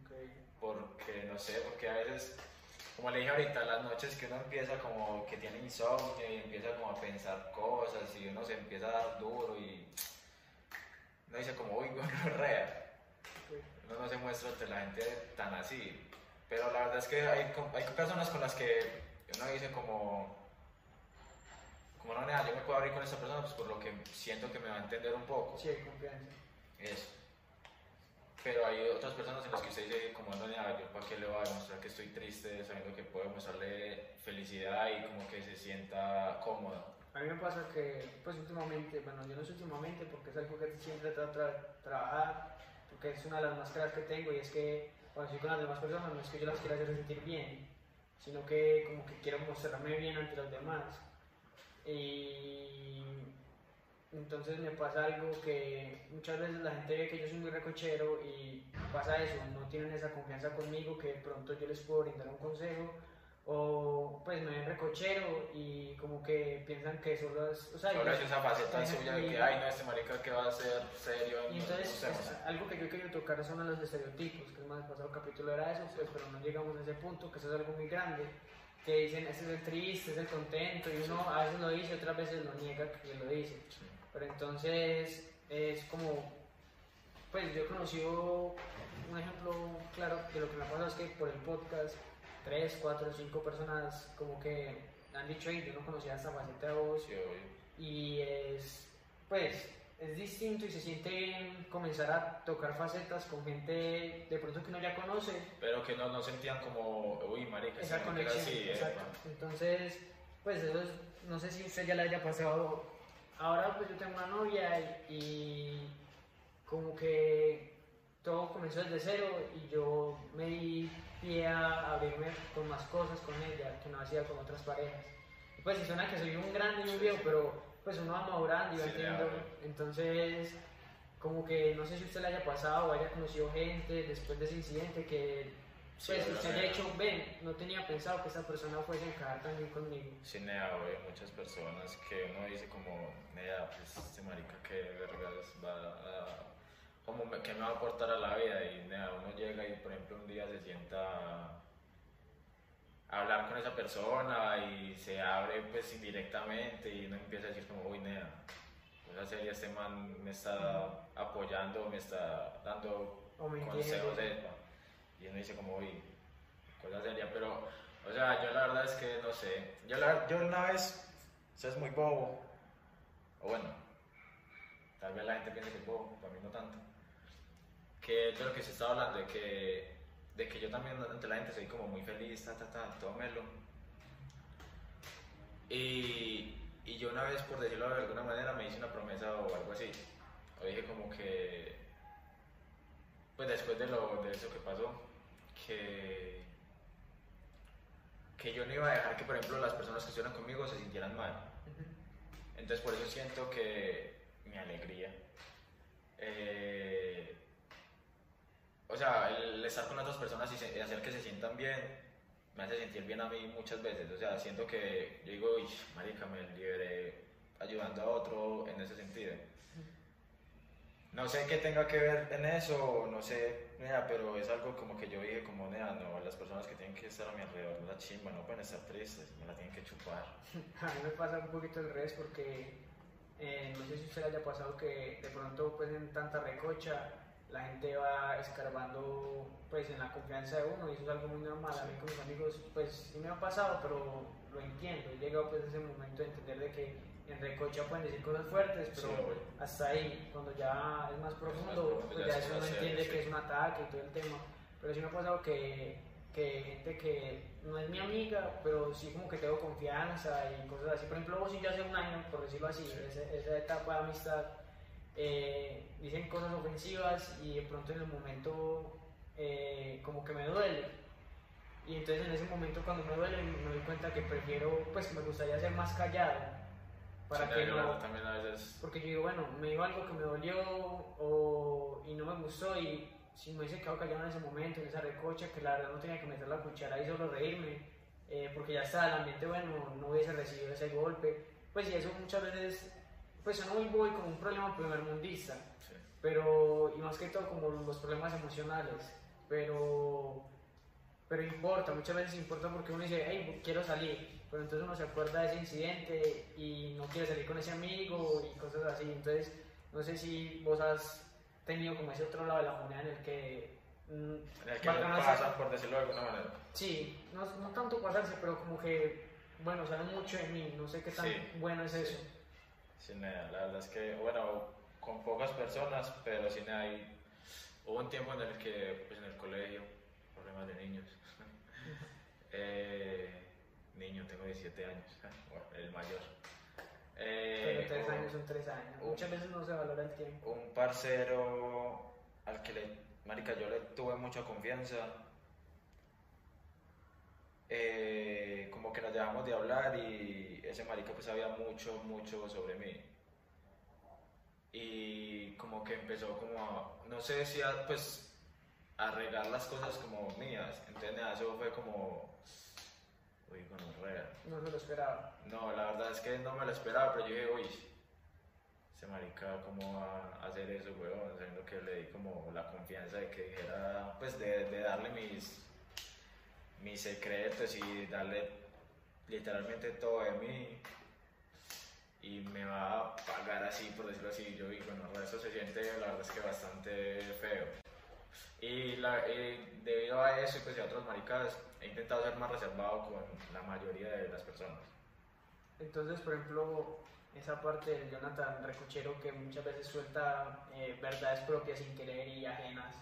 Ok. Porque, no sé, porque a veces, como le dije ahorita, las noches que uno empieza como que tiene insomnio y empieza como a pensar cosas y uno se empieza a dar duro y uno dice como, uy, gonorrea. Uno no se muestra ante la gente tan así. Pero la verdad es que hay, hay personas con las que uno dice como, como no, nada, yo me puedo abrir con esta persona pues por lo que siento que me va a entender un poco. Sí, hay confianza. Eso. Pero hay otras personas en las que usted dice, como no, nada, yo para qué le voy a demostrar que estoy triste, sabiendo que puedo mostrarle felicidad y como que se sienta cómodo. A mí me pasa que, pues últimamente, bueno, yo no sé últimamente porque es algo que siempre trato de trabajar, porque es una de las máscaras que tengo y es que cuando estoy con las demás personas no es que yo las quiera hacer sentir bien, sino que como que quiero mostrarme bien ante los demás. Y entonces me pasa algo que muchas veces la gente ve que yo soy muy recochero y pasa eso, no tienen esa confianza conmigo que de pronto yo les puedo brindar un consejo o pues me ven recochero y como que piensan que solo es... O sea, Solo es esa faceta suya de que, ay, no, este marica que va a ser serio. Y no- entonces, no sé, es algo que yo quería tocar son los estereotipos, que el más pasado capítulo era eso, pues, pero no llegamos a ese punto, que eso es algo muy grande, que dicen, este es el triste, este es el contento, y uno a veces lo dice, otras veces lo niega que lo dice. Sí. Pero entonces, es como, pues yo he conocido un ejemplo claro de lo que me ha pasado es que por el podcast, tres, cuatro, cinco personas como que han dicho, hey, yo no conocía esta faceta de vos, Sí, y es pues es distinto y se siente bien comenzar a tocar facetas con gente de pronto que uno ya conoce. Pero que no, no sentían como, uy, marica, esa conexión así, exacto. entonces pues eso es, no sé si usted ya le haya pasado. Ahora pues yo tengo una novia y, y como que todo comenzó desde cero y yo me di pie a abrirme con más cosas con ella que no hacía con otras parejas. Y pues si suena que soy un grande y un viejo, pero pues uno va madurando y va Sí, claro. Entonces, como que no sé si usted le haya pasado o haya conocido gente después de ese incidente que Sí, pues bueno, usted haya sí. dicho, ven, no tenía pensado que esa persona fuese a encajar también conmigo. Sí, nea, güey, muchas personas que uno dice como, nea, pues este marica que vergas va a... Como me- que me va a aportar a la vida y nea, uno llega y por ejemplo un día se sienta a hablar con esa persona y se abre pues indirectamente y uno empieza a decir como, uy, nea, esa serie este man me está apoyando, me está dando O consejos de y uno dice como, uy, cosa seria, pero, o sea, yo la verdad es que no sé, yo, la, yo una vez, es muy bobo, o bueno, tal vez la gente piense que es bobo, para mí no tanto, que de lo que se estaba hablando, de que, de que yo también ante la gente soy como muy feliz, ta, ta, ta, todo melo, y, y yo una vez, por decirlo de alguna manera, me hice una promesa o algo así, o dije como que, pues después de, lo, de eso que pasó, que, que yo no iba a dejar que, por ejemplo, las personas que estuvieran conmigo se sintieran mal. Entonces, por eso siento que mi alegría, eh, o sea, el estar con otras personas y hacer que se sientan bien, me hace sentir bien a mí muchas veces. O sea, siento que yo digo, uy, marica, me liberé ayudando a otro en ese sentido. No sé qué tenga que ver en eso, no sé, nea, pero es algo como que yo dije, como, nea, no, las personas que tienen que estar a mi alrededor, la chimba, no pueden estar tristes, me la tienen que chupar. A mí me pasa un poquito al revés porque eh, no sé si usted haya pasado que de pronto pues en tanta recocha la gente va escarbando pues en la confianza de uno y eso es algo muy normal. A mí con mis amigos pues sí me ha pasado pero lo entiendo. He llegado pues a ese momento de entender de que en recocha pueden decir cosas fuertes pero Sí, hasta ahí cuando ya es más profundo pues ya ya es eso más entiende que es un ataque y todo el tema. Pero sí me ha pasado que, que gente que no es mi amiga, pero sí como que tengo confianza y cosas así. Por ejemplo, vos y yo hace un año, por decirlo así, Sí. ese- esa etapa de amistad, eh, dicen cosas ofensivas y de pronto en el momento eh, como que me duele. Y entonces en ese momento cuando me duele me doy cuenta que prefiero, pues me gustaría ser más callado. Para Sí, que no, también a veces porque yo digo, bueno, me dijo algo que me dolió o, y no me gustó y si me hubiese quedado callado en ese momento, en esa recocha, que la verdad no tenía que meter la cuchara y solo reírme, eh, porque ya está, el ambiente bueno, no hubiese recibido ese golpe. Pues y eso muchas veces, pues suena muy boy como un problema primermundista, sí. pero, y más que todo como los problemas emocionales, pero, pero importa, muchas veces importa porque uno dice, hey, quiero salir, pero entonces uno se acuerda de ese incidente y no quiere salir con ese amigo y cosas así, entonces no sé si vos has tenido como ese otro lado de la moneda en el que... mm, En el que no la pasa, por decirlo de alguna manera. Sí, no, no tanto pasarse, pero como que, bueno, sabe mucho de mí, no sé qué tan Sí. bueno es eso. Sí, la verdad es que, bueno, con pocas personas, pero sí, hay, hubo un tiempo en el que, pues en el colegio, problemas de niños. eh, niño, tengo 17 años, bueno, el mayor. Eh, Pero tres hubo años son tres años. hubo- Muchas veces no se valora el tiempo. un parcero al que le, marica, yo le tuve mucha confianza. Eh, como que nos dejamos de hablar y ese marica pues sabía mucho, mucho sobre mí. Y como que empezó como a, no sé si a, pues a regar las cosas como mías. Entonces nada, eso fue como, uy, gonorrea. No se lo esperaba. No, la verdad es que no me lo esperaba, pero yo dije, uy, ese marica, ¿cómo va a hacer eso, weón? Sabiendo que le di como la confianza de que dijera, pues de, de darle mis, mis secretos y darle literalmente todo de mí. Y me va a pagar así, por decirlo así. Yo digo, bueno, eso se siente, la verdad es que bastante feo. Y, la, y debido a eso y pues a otras maricas, he intentado ser más reservado con la mayoría de las personas. Entonces, por ejemplo, esa parte del Jonathan Recochero que muchas veces suelta eh, verdades propias sin querer y ajenas.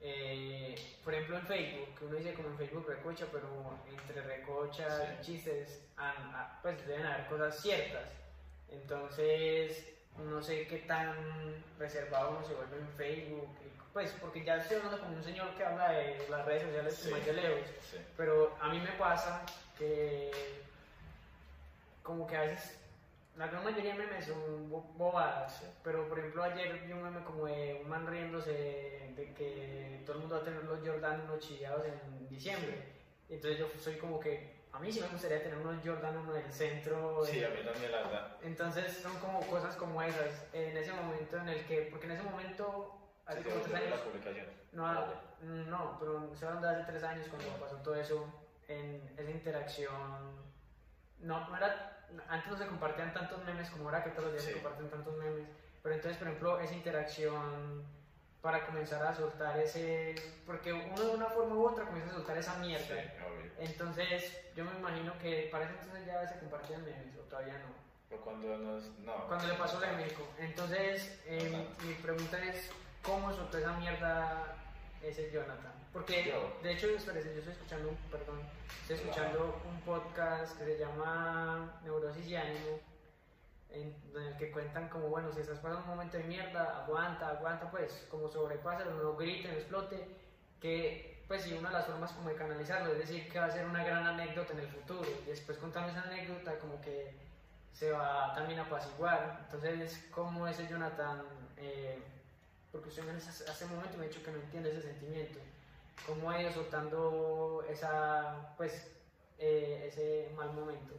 Eh, por ejemplo, en Facebook, que uno dice como en Facebook recocha, pero entre recocha Sí. y chistes, han- ah, pues deben haber cosas ciertas. Entonces, no sé qué tan reservado uno se vuelve en Facebook, pues porque ya estoy hablando como un señor que habla de las redes sociales Sí. como de lejos, Sí. pero a mí me pasa que como que a veces la gran mayoría de memes son bo- bobadas, Sí. pero por ejemplo ayer vi un meme como de un man riéndose de que todo el mundo va a tener los Jordan unos chillados en diciembre. Y entonces yo soy como que a mí sí me gustaría tener unos Jordan uno en el centro. Sí, a mí también la verdad. entonces son como cosas como esas, en ese momento en el que, porque en ese momento, hace Sí, como sí, tres sí, años, no, ah, no, pero se hablando de hace tres años cuando pasó todo eso, en esa interacción, no, no era, antes no se compartían tantos memes como ahora que todos los días Sí. se comparten tantos memes, pero entonces, por ejemplo, esa interacción para comenzar a soltar ese, porque uno de una forma u otra comienza a soltar esa Sí, mierda. obvio. Entonces, yo me imagino que para ese entonces ya se compartían memes, o todavía no. Pero cuando nos. No. Cuando le pasó la de México. Entonces, eh, Ajá. mi pregunta es, ¿cómo soltó esa mierda ese Jonathan? Porque, Yo. de hecho, yo estoy escuchando, un, perdón, estoy escuchando un podcast que se llama Neurosis y Ánimo, en, en el que cuentan como, bueno, si estás pasando un momento de mierda, aguanta, aguanta, pues, como sobrepasa, no grite, no explote, que, pues, sí, una de las formas como de canalizarlo, es decir, que va a ser una gran anécdota en el futuro, y después contando esa anécdota, como que se va también a apaciguar. Entonces, ¿cómo ese Jonathan? Eh, porque usted hace un momento me ha dicho que no entiende ese sentimiento. ¿Cómo ha ido soltando esa, pues, eh, ese mal momento?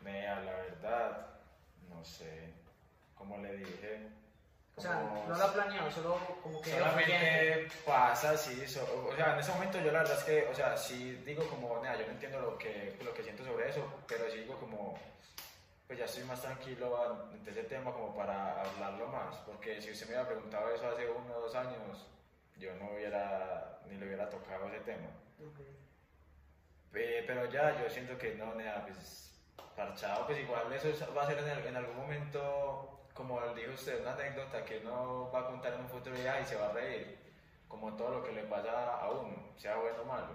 Mea, la verdad, no sé. Como le dije. O sea, no lo ha planeado, solo como que... Solamente pasa, sí. so- o sea, en ese momento yo la verdad es que, o sea, sí digo como, nada, yo no entiendo lo que, lo que siento sobre eso, pero sí digo como, pues ya estoy más tranquilo ante ese tema como para hablarlo más, porque si usted me hubiera preguntado eso hace uno o dos años, yo no hubiera, ni le hubiera tocado ese tema. Ok. Pe- Pero ya, yo siento que no, nada, pues parchado, pues igual eso es- va a ser en, el- en algún momento, como dijo usted, una anécdota que uno va a contar en un futuro y, se va a reír, como todo lo que le pasa a uno, sea bueno o malo.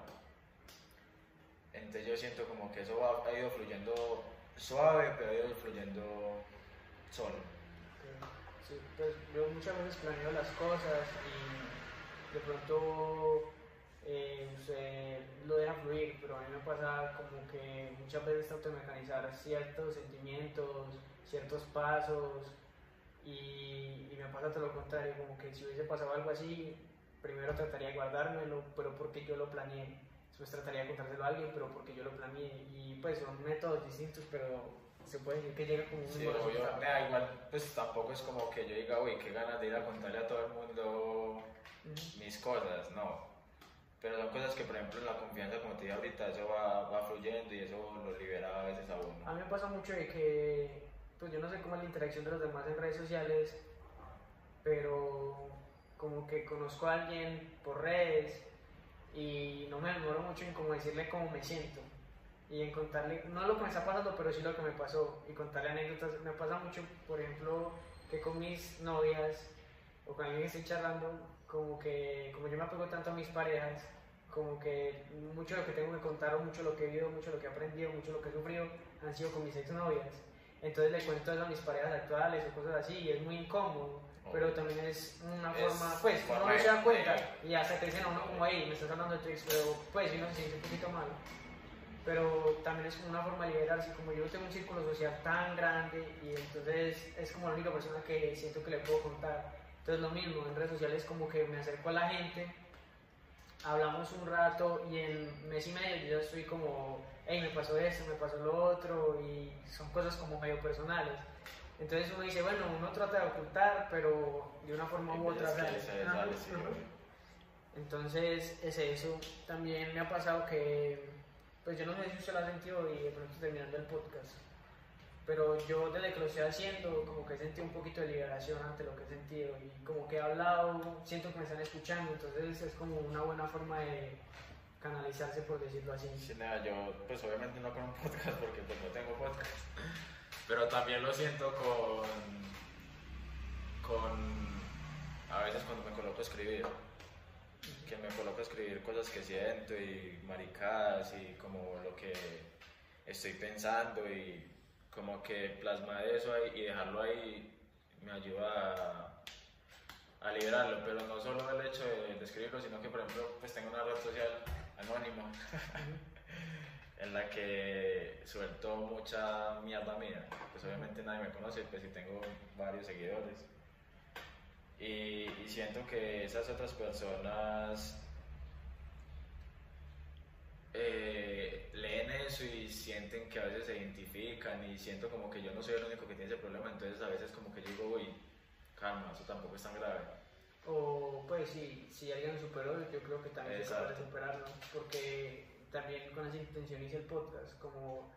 Entonces yo siento como que eso va- ha ido fluyendo suave, pero ha ido fluyendo solo. Ok. Sí, pues yo muchas veces planeo las cosas y de pronto eh, usted lo deja fluir, pero a mí me pasa como que muchas veces trato de mecanizar ciertos sentimientos, ciertos pasos y, y me pasa todo lo contrario, como que si hubiese pasado algo así, primero trataría de guardármelo, pero porque yo lo planeé. Después trataría de contárselo a alguien, pero porque yo lo planeé. Y pues son métodos distintos, pero se puede decir que llega como un Sí, obvio, nada, igual, pues tampoco es como que yo diga, uy, qué ganas de ir a contarle a todo el mundo Mis cosas, no. Pero son cosas que, por ejemplo, en la confianza, como te dije ahorita, eso va, va fluyendo y eso lo libera a veces a A uno. mí me pasa mucho de que, pues yo no sé cómo es la interacción de los demás en redes sociales, pero como que conozco a alguien por redes y no me demoro mucho en como decirle cómo me siento y en contarle, no lo que me está pasando, pero sí lo que me pasó y contarle anécdotas. Me pasa mucho, por ejemplo, que con mis novias o con alguien que estoy charlando, como que, como yo me apego tanto a mis parejas, como que mucho de lo que tengo que contar o mucho lo que he vivido, mucho lo que he aprendido, mucho lo que he sufrido han sido con mis exnovias. Entonces le cuento eso a mis parejas actuales o cosas así y es muy incómodo, pero Obvio. también es una Es forma, pues uno no se da de- cuenta y hasta te dicen a uno como ahí, me estás hablando de tu ex, pero pues uno se siente un poquito mal. Pero también es como una forma de liberarse, como yo tengo un círculo social tan grande y entonces es como la única persona que siento que le puedo contar. Entonces lo mismo, en redes sociales como que me acerco a la gente, hablamos un rato y en mes y medio yo ya estoy como, hey, me pasó esto, me pasó lo otro y son cosas como medio personales. Entonces uno dice, bueno, uno trata de ocultar, pero de una forma u otra sale. sale, sí. Entonces es eso. También me ha pasado que, pues yo no sé si usted lo ha sentido y de pronto terminando el podcast, pero yo desde que lo estoy haciendo como que he sentido un poquito de liberación ante lo que he sentido y como que he hablado, siento que me están escuchando, entonces es como una buena forma de canalizarse por decirlo así. Sí, yo, pues obviamente no con un podcast porque pues no tengo podcast, pero también lo siento con, con, a veces cuando me coloco a escribir, que me coloco a escribir cosas que siento y maricadas y como lo que estoy pensando y como que plasmar eso ahí y dejarlo ahí me ayuda a, liberarlo, pero no solo el hecho de, de escribirlo, sino que por ejemplo pues tengo una red social anónimo en la que suelto mucha mierda mía, pues obviamente nadie me conoce, pues sí tengo varios seguidores. Y, y siento que esas otras personas eh, leen eso y sienten que a veces se identifican y siento como que yo no soy el único que tiene ese problema, entonces a veces como que yo digo, uy, calma, eso tampoco es tan grave. O pues si, si alguien lo superó, yo creo que también se puede Exacto. superarlo, porque también con esa intención hice el podcast, como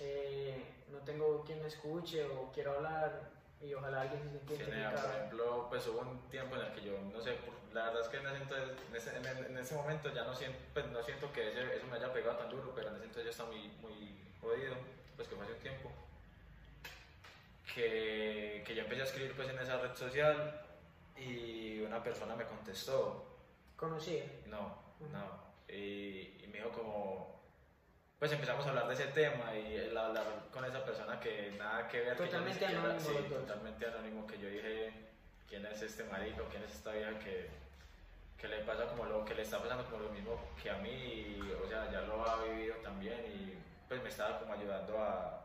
eh, no tengo quien me escuche o quiero hablar y ojalá alguien se sienta Tiene, por identificado. ejemplo, pues hubo un tiempo en el que yo, no sé, la verdad es que en ese, entonces, en ese, en en ese momento ya no siento, pues no siento que ese- eso me haya pegado tan duro, pero en ese entonces yo estaba muy, muy jodido, pues que fue hace un tiempo, que, que yo empecé a escribir pues en esa red social y una persona me contestó, Conocía. no, Ujú. no, y, y me dijo como, pues empezamos a hablar de ese tema y el hablar con esa persona que nada que ver, que Totalmente siquiera- anónimo sí, totalmente anónimo, que yo dije, ¿quién es este marico? ¿Quién es esta vieja que, que le pasa como lo que le está pasando como lo mismo que a mí? Y, o sea, ya lo ha vivido también y pues me estaba como ayudando a,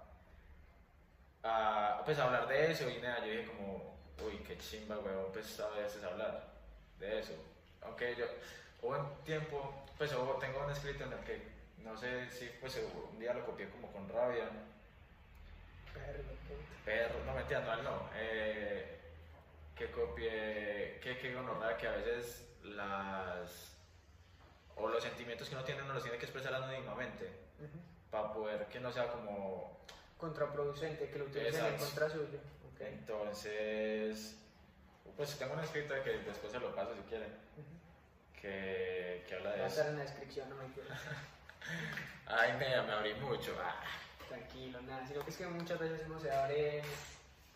a pues a hablar de eso y nada, yo dije como, uy, qué chimba, weón, pues a veces hablar de eso. Aunque yo, hubo un tiempo, pues hubo- tengo un escrito en el que, no sé si, pues un día lo copié como con rabia, Perro, perro, no mentira, no, no, eh, que copié, que, que gonorrea que a veces las, o los sentimientos que uno tiene uno los tiene que expresar anónimamente, para poder que no sea como Contraproducente, que lo utilicen en contra suyo. Entonces, pues tengo un escrito que después se lo paso si quieren, que, que habla Va de a eso. estar en la descripción, no me. Ay, me, me abrí mucho. Ah. Tranquilo, nada. Sino que es que muchas veces uno se abre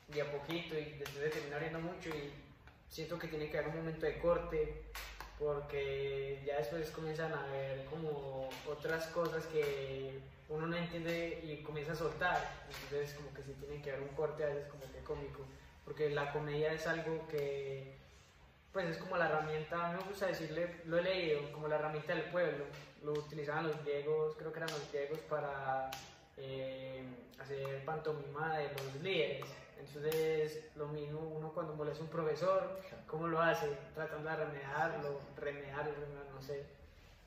de a poquito y después se termina abriendo mucho y siento que tiene que haber un momento de corte porque ya después comienzan a ver como otras cosas que uno no entiende y comienza a soltar. Entonces como que sí tiene que haber un corte a veces como que cómico. Porque la comedia es algo que pues es como la herramienta, a mí me gusta decirle, lo he leído, como la herramienta del pueblo. Lo utilizaban los griegos, creo que eran los griegos para eh, hacer pantomima de los líderes. Entonces, lo mismo uno cuando molesta a un profesor, ¿cómo lo hace? Tratando de remediarlo, remediarlo, no sé.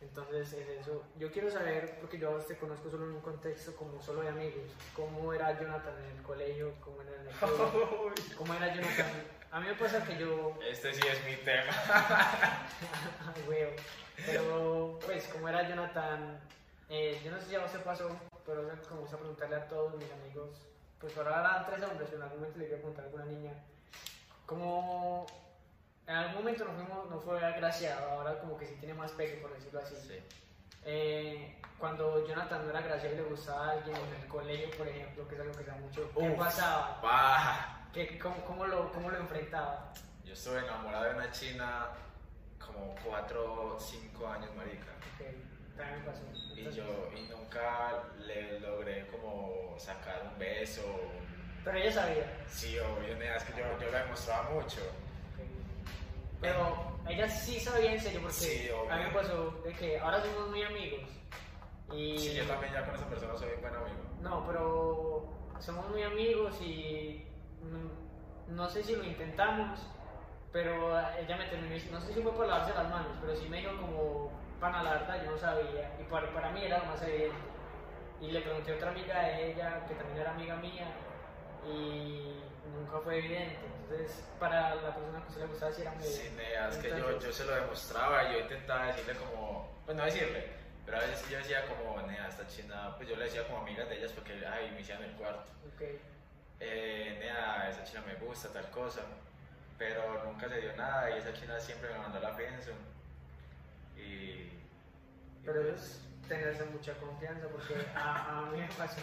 Entonces, es eso. Yo quiero saber, porque yo te conozco solo en un contexto como solo de amigos, cómo era Jonathan en el colegio, cómo era en el pueblo, cómo era Jonathan. A mí me pasa que yo Este sí es mi tema. Pero, pues, como era Jonathan, eh, yo no sé si a vos te pasó, pero como gusta preguntarle a todos mis amigos, pues ahora eran tres hombres, pero en algún momento le a preguntar a alguna niña, como en algún momento no, fuimos, no fue agraciado, ahora como que sí tiene más peso, por decirlo así. Sí. Eh, cuando Jonathan no era agraciado y le gustaba a alguien en el colegio, por ejemplo, que es algo que se da mucho, ¿qué Uf. pasaba? Bah. ¿Qué, cómo, cómo lo, ¿Cómo lo enfrentaba? Yo estuve enamorado de una china como 4 o 5 años, marica. Ok, también me pasó. Y yo y nunca le logré como sacar un beso. un- Pero ella sabía. Sí, obvio, es que yo, yo la demostraba mucho. Pero ella sí sabía en serio, porque Sí, a mí me pasó de que ahora somos muy amigos. Y Sí, yo también ya con esa persona soy buen amigo. no, pero somos muy amigos y no sé si lo intentamos, pero ella me terminó diciendo, no sé si fue por lavarse las manos, pero sí me dijo como, pana, la verdad, yo no sabía. Y para, para mí era lo más evidente. Y le pregunté a otra amiga de ella, que también era amiga mía, y nunca fue evidente. Entonces, para la persona que se le gustaba, sí era muy Sí, nea, es que yo, yo se lo demostraba yo intentaba decirle como, pues no decirle, pero a veces yo decía como, nea, esta china, pues yo le decía como amigas de ellas porque, ay, me hacían el cuarto. Ok. eh, nea, esa china me gusta, tal cosa, pero nunca se dio nada y esa china siempre me mandó la pensión. Y, y Pero pues, es tenerse mucha confianza porque a, a mí me pasó,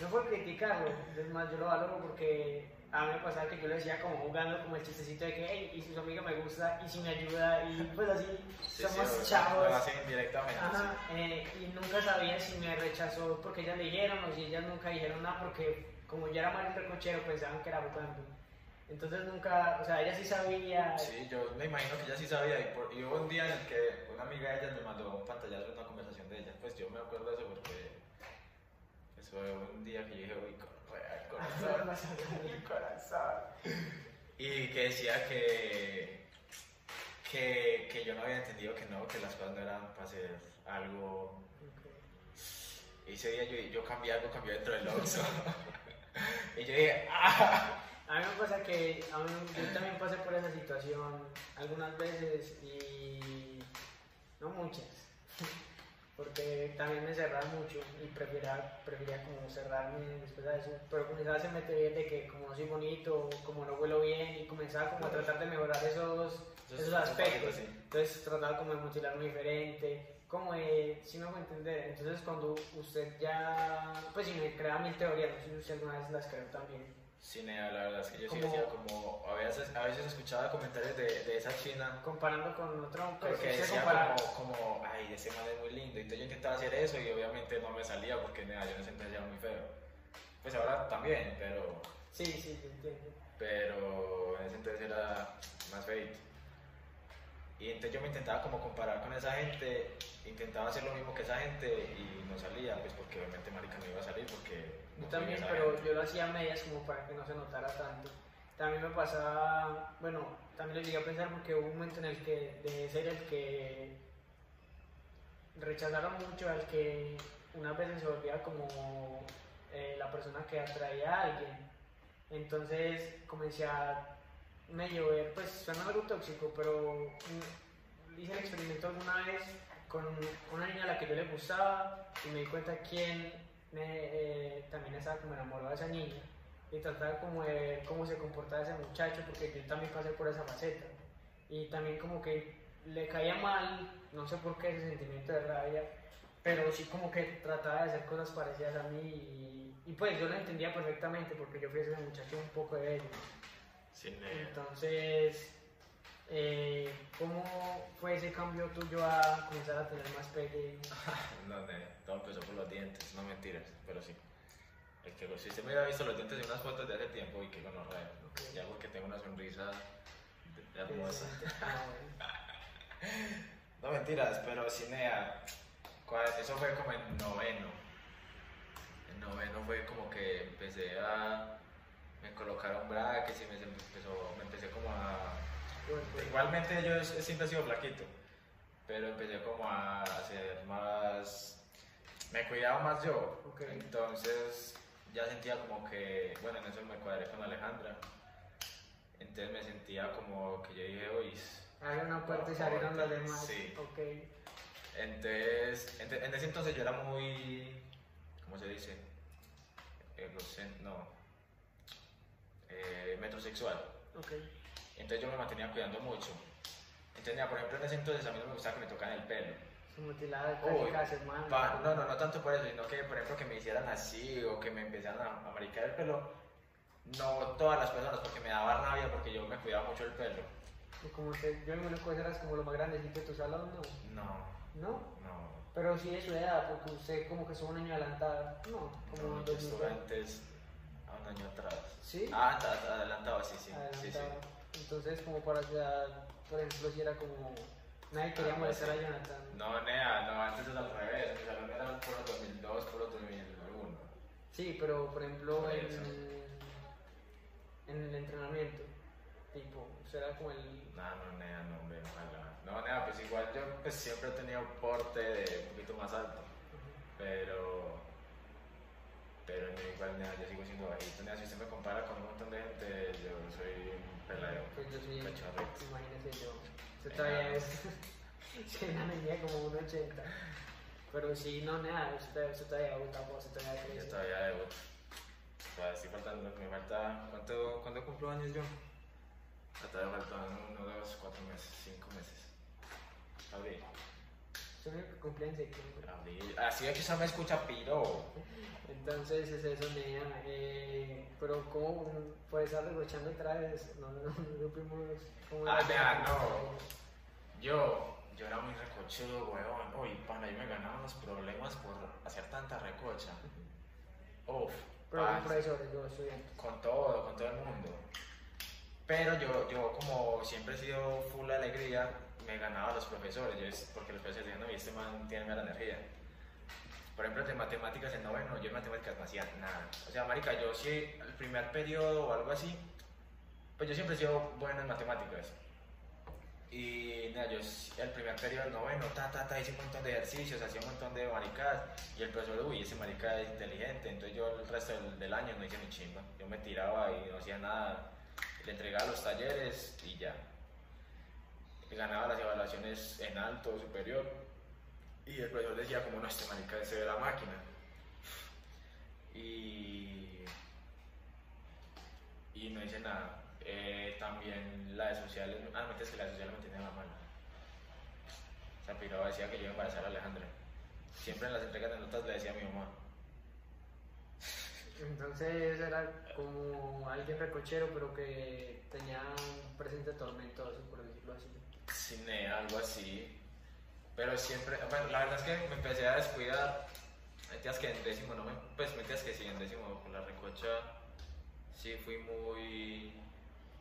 no por criticarlo, es más, yo lo valoro porque a mí me pasaba que yo le decía como jugando como el chistecito de que, hey, y si su amiga me gusta, y si me ayuda, y pues así, sí, somos sí, lo- chavos. Lo hacen indirectamente. Ajá, eh, y nunca sabía si me rechazó porque ellas le dijeron o si ellas nunca dijeron nada porque como yo era más recochero, pensaban que era jugando. Entonces nunca, o sea, ella sí sabía. Sí, yo me imagino que ella sí sabía. Y, por- y hubo un día en el que una amiga de ella me mandó un pantallazo de una conversación de ella. Pues yo me acuerdo de eso porque. Eso fue un día que yo dije, uy, correa, corazón, mi corazón. Y que decía que, que, que yo no había entendido que no, que las cosas no eran para hacer algo. Y ese día yo, yo cambié algo, cambié dentro del Oxxo. y yo dije, ¡ah! A mí me pasa que a mí, yo también pasé por esa situación algunas veces y no muchas, porque también me cerraba mucho y prefería, prefería como cerrarme después de eso, pero comenzaba a hacerme teorías de que como no soy bonito, como no huelo bien y comenzaba como a tratar de mejorar esos, Esos- aspectos, entonces trataba como de mutilarme diferente, como de, si me hago entender, entonces cuando usted ya, pues si me crea mil teorías, no sé si usted alguna vez las creó también. Cine, la verdad es que yo sí Como- decía como, a veces, a veces escuchaba comentarios de, de esa china comparando con otro, pues porque decía como, como, ay, ese man es muy lindo. Entonces yo intentaba hacer eso y obviamente no me salía porque nada, yo me sentía muy feo. Pues ahora también, pero, Sí, sí, sí, entiendo. pero en ese entonces era más feito. Y entonces yo me intentaba como comparar con esa gente, intentaba hacer lo mismo que esa gente y no salía, pues porque obviamente marica no iba a salir porque Yo también, pero yo lo hacía a medias como para que no se notara tanto. También me pasaba, bueno, también lo llegué a pensar porque hubo un momento en el que dejé de ser el que rechazaron mucho, al que unas veces se volvía como eh, la persona que atraía a alguien. Entonces comencé a medio ver, pues suena algo tóxico, pero mm, hice el experimento alguna vez con una niña a la que yo le gustaba y me di cuenta quién me, eh, también estaba como enamorado de esa niña y trataba como de ver cómo se comportaba ese muchacho porque yo también pasé por esa faceta y también como que le caía mal, no sé por qué ese sentimiento de rabia, pero sí como que trataba de hacer cosas parecidas a mí y, y pues yo lo entendía perfectamente porque yo fui ese muchacho un poco de. Cine. Entonces, eh, ¿cómo fue ese cambio tuyo a comenzar a tener más pegue? No, ne, todo empezó por los dientes, no mentiras, pero sí. Es que si usted me hubiera visto los dientes en unas fotos de hace tiempo y que gonorrea, Ok. ya porque tengo una sonrisa de- hermosa. No mentiras, pero Cinea, eso fue como en noveno. En noveno fue como que empecé a. Me colocaron brackets y me empezó, me empecé como a. Igualmente yo siempre he sido flaquito, pero empecé como a hacer más... Me cuidaba más yo, Ok. entonces ya sentía como que, bueno, en eso me cuadré con Alejandra, entonces me sentía como que yo dije, uy, Abre una puerta y se abrieron las demás. Sí. Ok. entonces, ente- en ese entonces yo era muy, ¿cómo se dice? Egocent- no, eh, metrosexual. Ok. Entonces yo me mantenía cuidando mucho. Entonces, mira, por ejemplo, en ese entonces a mí no me gustaba que me tocaran el pelo. Se mutilaba cada semana. Pa- no, no, no tanto por eso, sino que, por ejemplo, que me hicieran así o que me empezaran a, a maricar el pelo. No todas las personas, porque me daba rabia, porque yo me cuidaba mucho el pelo. Y Como que yo me recuerdo eras como lo más grandecito de tu salón, ¿no? No, ¿No? no. Pero sí de su edad, porque usted como que es un año adelantado. No, como no yo estuve 2020. antes, a un año atrás. ¿Sí? Ah, ta- ta- adelantado, sí, sí. sí, sí. Entonces, como para ya, por ejemplo, si era como. Nadie quería Ah, molestar sí. a Jonathan. No, Nea, no, antes era al revés. Salón era por 2002, por 2001. Sí, pero por ejemplo Por en, en el entrenamiento, tipo, era como el... No, no, Nea, no, hombre, ojalá. No, Nea, pues igual yo pues, siempre he tenido porte de un poquito más alto. Pero. Pero no, igual, Nea, yo sigo siendo bajito. Nea, si usted me compara con un montón de gente, yo soy un peladero. Pues yo soy, Cachorrito. imagínese yo, usted todavía es, sí, una niña como un 80. Pero sí, no, nada, usted todavía gusta, pues, usted todavía Yo crece. todavía debo. Todavía estoy faltando, me falta. ¿Cuánto, ¿Cuándo cumplo años yo? Ah, Todavía faltan uno, dos, cuatro meses, cinco meses. Abril. Así es que me escucha piro. Entonces es eso, nea. Eh, pero ¿cómo puede estar regochando otra vez? No, no, no, no supimos cómo Ah, no. Yo, yo era muy recochudo, weón. Uy, pana, yo me ganaba unos problemas por hacer tanta recocha. Uf, Pero con profesores, estudiantes. con todo, con todo el mundo. Pero yo, yo como siempre he sido full de alegría, me ganaba a los profesores, yo porque los profesores decían, no, este man tiene mala energía. Por ejemplo, de matemáticas en noveno, yo en matemáticas no hacía nada. O sea, marica, yo sí, el primer periodo o algo así, pues yo siempre he sido bueno en matemáticas. Y nada, yo el primer periodo del noveno, ta, ta, ta, hice un montón de ejercicios, hacía un montón de maricadas. Y el profesor, uy, ese marica es inteligente. Entonces yo el resto del, del año no hice ni chimba. Yo me tiraba y no hacía nada. Le entregaba los talleres y ya. Ganaba las evaluaciones en alto, superior. Y el profesor decía, como no, este marica se ve la máquina. Y, y no hice nada. Eh, también la de sociales, ah, no, es que la de sociales me tenía la mano. O sea, Piraba decía que yo iba a embarazar a Alejandra. Siempre en las entregas de notas le decía a mi mamá. Entonces era como alguien recochero, pero que tenía un presente tormentoso, por decirlo así. Cine, algo así. Pero siempre, bueno, la verdad es que me empecé a descuidar. Metías que en décimo, no me, pues metías que sí, en décimo con la recocha, sí fui muy.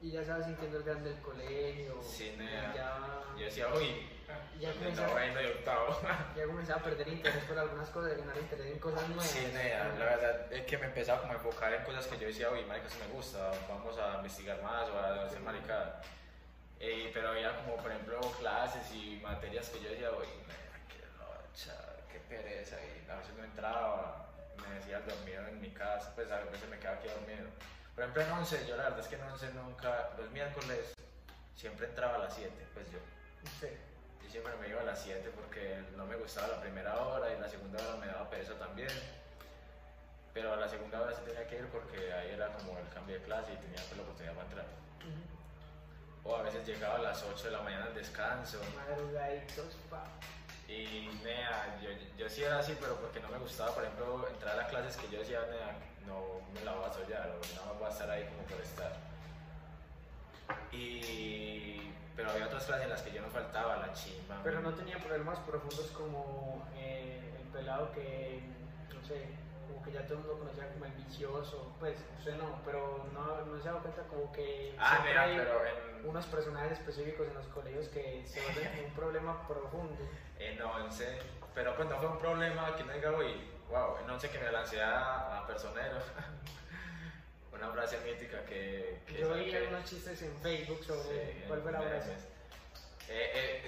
Y ya estaba sintiendo el grande del colegio. Nea. ya, Yo decía, uy, Ya en comenzaba- noveno y octavo. ya comenzaba a perder interés por algunas cosas, ganar interés en cosas nuevas. Sí, nea, la verdad es que me empezaba como a enfocar en cosas que yo decía, uy, marica, eso me gusta, vamos a investigar más o a hacer maricada. Eh, pero había como, por ejemplo, clases y materias que yo decía, nea, qué rocha, qué pereza, y a veces no entraba, me decía dormido en mi casa, pues a veces me quedaba aquí dormido. Por ejemplo, en 11, yo la verdad es que en 11 nunca, los miércoles siempre entraba a las 7, pues yo. Sí. Yo siempre me iba a las 7 porque no me gustaba la primera hora y la segunda hora me daba pereza también. Pero a la segunda hora sí tenía que ir porque ahí era como el cambio de clase y tenía pues, la oportunidad para entrar. O a veces llegaba a las 8 de la mañana al descanso. Madrugaditos, pa. Y nea, yo, yo sí era así, pero porque no me gustaba, por ejemplo, entrar a clases que yo decía, nea, no me la voy a sollar o no voy a estar ahí como por estar. Y, pero había otras clases en las que yo no faltaba, la chimba. Pero no tenía problemas profundos como eh, el pelado que, no sé, como que ya todo el mundo conocía como el vicioso. Pues, usted no, pero no, no se ha dado cuenta como que Ah, mira, hay pero en, unos personajes específicos en los colegios que se vuelven un problema profundo. en 11, pero pues no fue un problema que no diga, uy, wow, en 11 que me lancé a, a personeros. Una frase mítica que... que Yo saqué. unos chistes en Facebook sobre Sí, cuál fue la frase.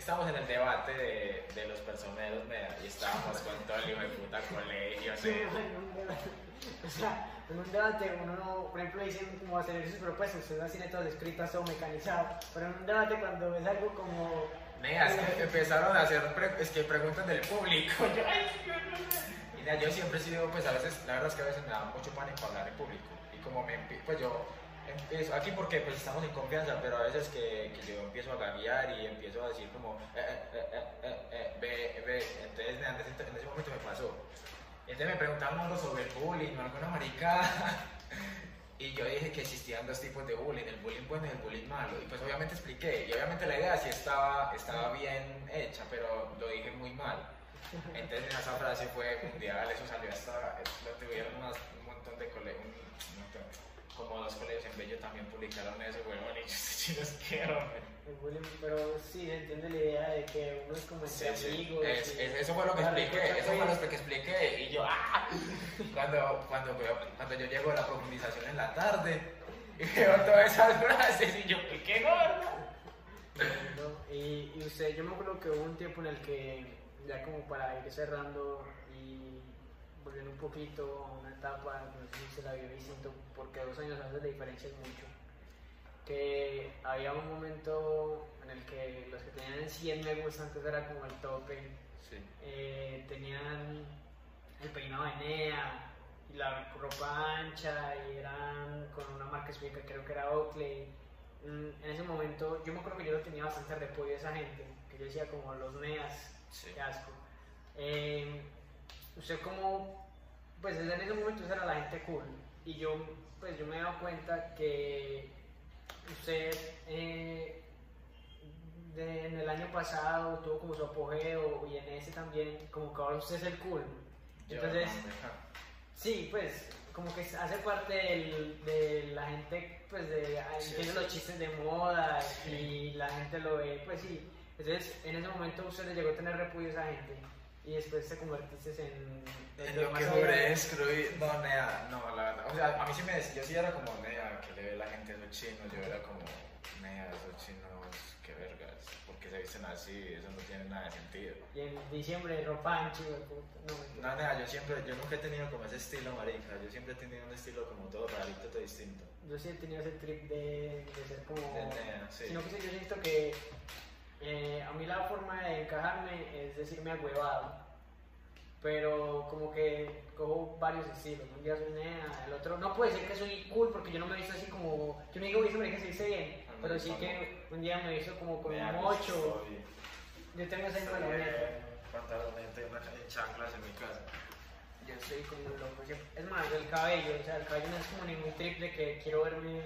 Estamos en el debate de, de los personeros mea, y estábamos con todo el hijo de puta colegio. Sí. O sea, en un debate uno no, por ejemplo, dicen como hacer sus propuestas, usted las tiene todas escritas, todo mecanizado, pero en un debate cuando ves algo como... Nea, es que empezaron a hacer es que preguntas del público. Y nea, yo siempre he sido, pues a veces, la verdad es que a veces me da mucho pánico hablar en público. Y como me pues yo empiezo, aquí porque pues estamos en confianza, pero a veces que, que yo empiezo a gaguear y empiezo a decir como, eh, eh, eh, eh, eh, eh, ve, ve. Entonces nea, en ese, en ese momento me pasó. Entonces me preguntaban algo sobre el bullying alguna maricada. Y yo dije que existían dos tipos de bullying, el bullying bueno y el bullying malo. Y pues obviamente expliqué, y obviamente la idea sí estaba, estaba bien hecha, pero lo dije muy mal. Entonces en esa frase fue mundial, eso salió hasta, lo tuvieron unas- un montón de colegios, como dos colegios en Bello también publicaron eso, weón, y yo el bullying, Pero sí, entiende la idea de que uno es como Sí, entre sí. amigos. Es- y- es- eso fue lo que Claro, expliqué, eso fue lo que expliqué, y yo, ¡ah! Cuando, cuando, cuando yo llego a la profundización en la tarde, y veo todas esas frases, y yo, ¡qué gordo! No, y, y usted, yo me acuerdo que hubo un tiempo en el que, ya como para ir cerrando y volviendo un poquito a una etapa, no sé si se la había distinto, porque dos años antes de diferencia es mucho, que había un momento en el que los que tenían 100 me gusta, antes era como el tope, Sí. eh, tenían el peinado de Nea y la ropa ancha y eran con una marca específica, creo que era Oakley. Mm, En ese momento yo me acuerdo que yo lo tenía bastante repollo a esa gente, que yo decía como los Neas, Sí. qué asco. Eh, usted como, pues en ese momento esa era la gente cool y yo, pues yo me he dado cuenta que usted eh, de- en el año pasado tuvo como su apogeo y en ese también como que ahora usted es el cool. Entonces, sí, pues como que hace parte del, de la gente, pues de, Sí, sí. los chistes de moda y la gente lo ve, pues sí. Entonces, en ese momento usted le llegó a tener repudio a esa gente y después te convertiste en... En lo que sobre escribir, no, nea, no, la verdad, o sea, a mí sí me decía, yo sí era como, nea, que le ve la gente a esos chinos, yo era como, nea, esos chinos, qué vergas, porque se visten así, eso no tiene nada de sentido. Y en diciembre ropa puta. No. No, nea, yo siempre, yo nunca he tenido como ese estilo, marica, yo siempre he tenido un estilo como todo rarito, todo distinto. Yo sí he tenido ese trip de, de ser como... De nea, sí. Sino que sí, yo siento que eh, a mí la forma de encajarme es decirme agüevado. Pero como que cojo varios estilos. Un día soy nea, el otro... No puede ser que soy cool porque yo no me he visto así como... Yo no digo que se dice bien. Ah, Pero sí que un día me hizo como con un pues, Yo tengo ese número una en chanclas en mi casa. Yo soy como un loco. siempre- Es más, el cabello, o sea, el cabello no es como ningún triple que quiero verme,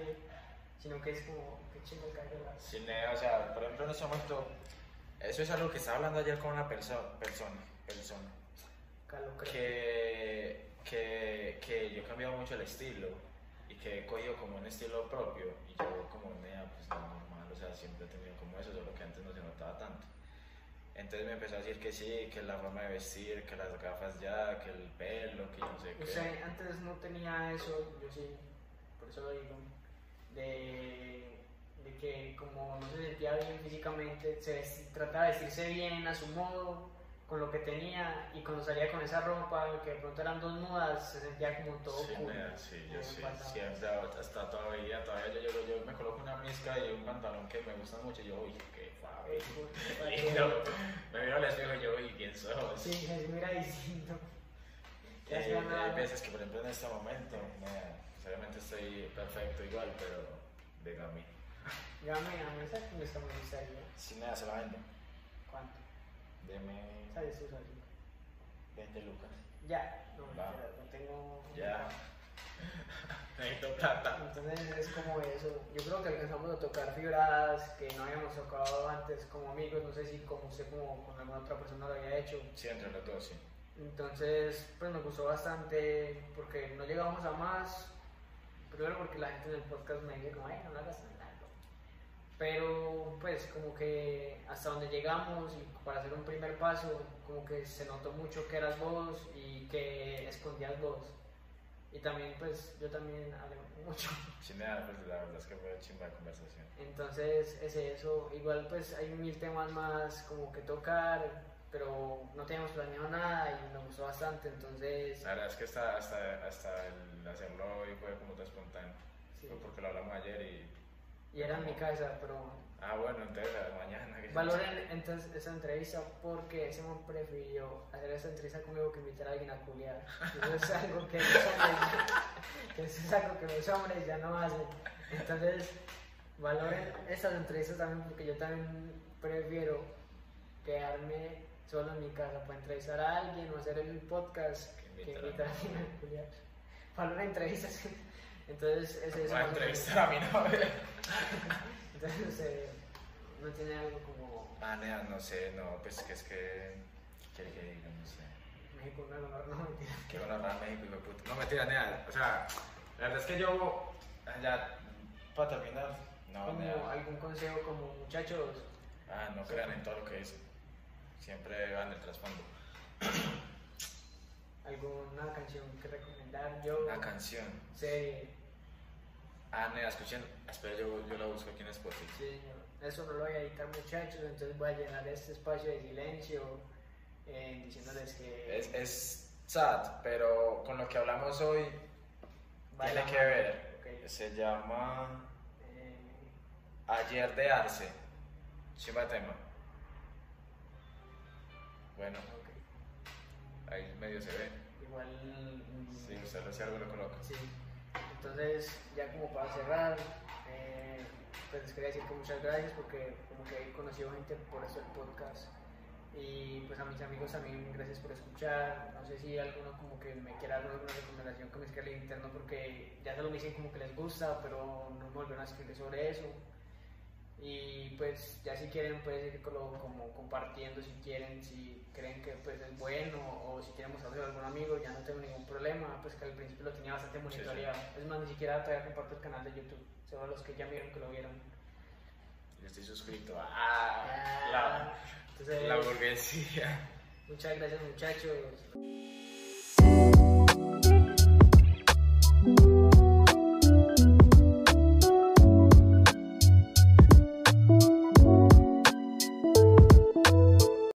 sino que es como, la- Sí, nea, o sea, por ejemplo, en este momento, eso es algo que estaba hablando ayer con una perso- persona, persona, creo. que, que, que yo he cambiado mucho el estilo y que he cogido como un estilo propio y yo como nea, pues no, normal, o sea, siempre he tenido como eso, solo que antes no se notaba tanto. Entonces me empezó a decir que sí, que la forma de vestir, que las gafas ya, que el pelo, que yo no sé qué. O sea, antes no tenía eso, yo sí, por eso lo digo, de, de que como no se sentía bien físicamente, se trataba de vestirse bien a su modo, con lo que tenía, y cuando salía con esa ropa, que de pronto eran dos mudas, se sentía como todo Sí, cool. sí, yo Me sí, siempre, hasta todavía, todavía yo, llego, yo me coloco una misca y un pantalón que me gusta mucho y yo, uy, qué Y no, me miro al espejo y yo, uy, ¿quién sos? Sí, se mira distinto. Ya Eh, hay veces que, por ejemplo, en este momento, obviamente estoy perfecto igual, pero venga a mí. Dígame, a mí esa me está muy gustaría. Si nada, se la vendo. ¿Cuánto? Deme ¿Sabes tú solito? 20 lucas. Ya, no, Va. mentira, no tengo. Ya. Necesito plata. Entonces es como eso. Yo creo que alcanzamos a tocar fibras que no habíamos tocado antes como amigos. No sé si como usted como con alguna otra persona lo había hecho. Sí, entre los dos, sí. Entonces, pues me gustó bastante porque no llegamos a más. Primero porque la gente en el podcast me dice como, ay, no lo hagas tan largo. Pero pues como que hasta donde llegamos y para hacer un primer paso, como que se notó mucho que eras vos y que escondías vos. Y también pues yo también hablé mucho. Nada, pues la verdad es que fue chimba de conversación. Entonces es eso. Igual pues hay mil temas más como que tocar, pero no teníamos planeado nada y me gustó bastante. Entonces... La verdad es que hasta, hasta, hasta el hacerlo hoy fue como todo espontáneo. sí. Fue porque lo hablamos ayer y. Y era en mi casa, pero Ah, bueno, entonces a- mañana. que- valoren entonces esa entrevista porque ese man prefirió hacer esa entrevista conmigo que invitar a alguien a culiar. Eso es algo que los hombres, eso es algo que los hombres ya no hacen. Entonces, valoren esas entrevistas también porque yo también prefiero quedarme solo en mi casa para entrevistar a alguien o hacer el podcast Que invitar a alguien a culiar. Valoren entrevistas. Entonces, ese es Voy a entrevistar a mi novia. Entonces, eh, no tiene algo como Ah, nea, no sé, no, pues que es que. ¿Qué quiere que diga? No sé. México, no, no, no, mentira. Quiero hablar México, hijo de puta. No, mentira, nea. O sea, la verdad es que yo. Ya, para terminar. No, Como nea. algún consejo como muchachos, Ah, no crean en todo lo que dicen. Siempre van el trasfondo. alguna canción que recomendar, yo, Una canción. serie, Ah, nea, escuchen. Espera, yo, yo la busco aquí en Spotify. sí. Eso no lo voy a editar muchachos, entonces voy a llenar este espacio de silencio eh, diciéndoles que Es, es sad, pero con lo que hablamos hoy tiene la que ver. Ok. Se llama Eh, Ayer de Arce. Chimba tema. Bueno, ok. ahí medio se ve. Igual. mm, Sí, usted lo si algo lo coloca. Sí. Entonces, ya como para cerrar, eh, pues les quería decir que muchas gracias porque como que he conocido gente por eso el podcast. Y pues a mis amigos también gracias por escuchar. No sé si alguno como que me quiera dar alguna recomendación que me escriba al interno porque ya solo me dicen como que les gusta, pero no me volvieron a escribir sobre eso. Y pues ya si quieren pueden irlo como compartiendo si quieren, si creen que pues es bueno o si quieren mostrarlo a algún amigo, ya no tengo ningún problema, pues que al principio lo tenía bastante monitoreado. Es más, ni siquiera todavía comparto el canal de YouTube, solo los que ya vieron que lo vieron. Yo estoy suscrito a la, Entonces, la burguesía. muchas gracias muchachos.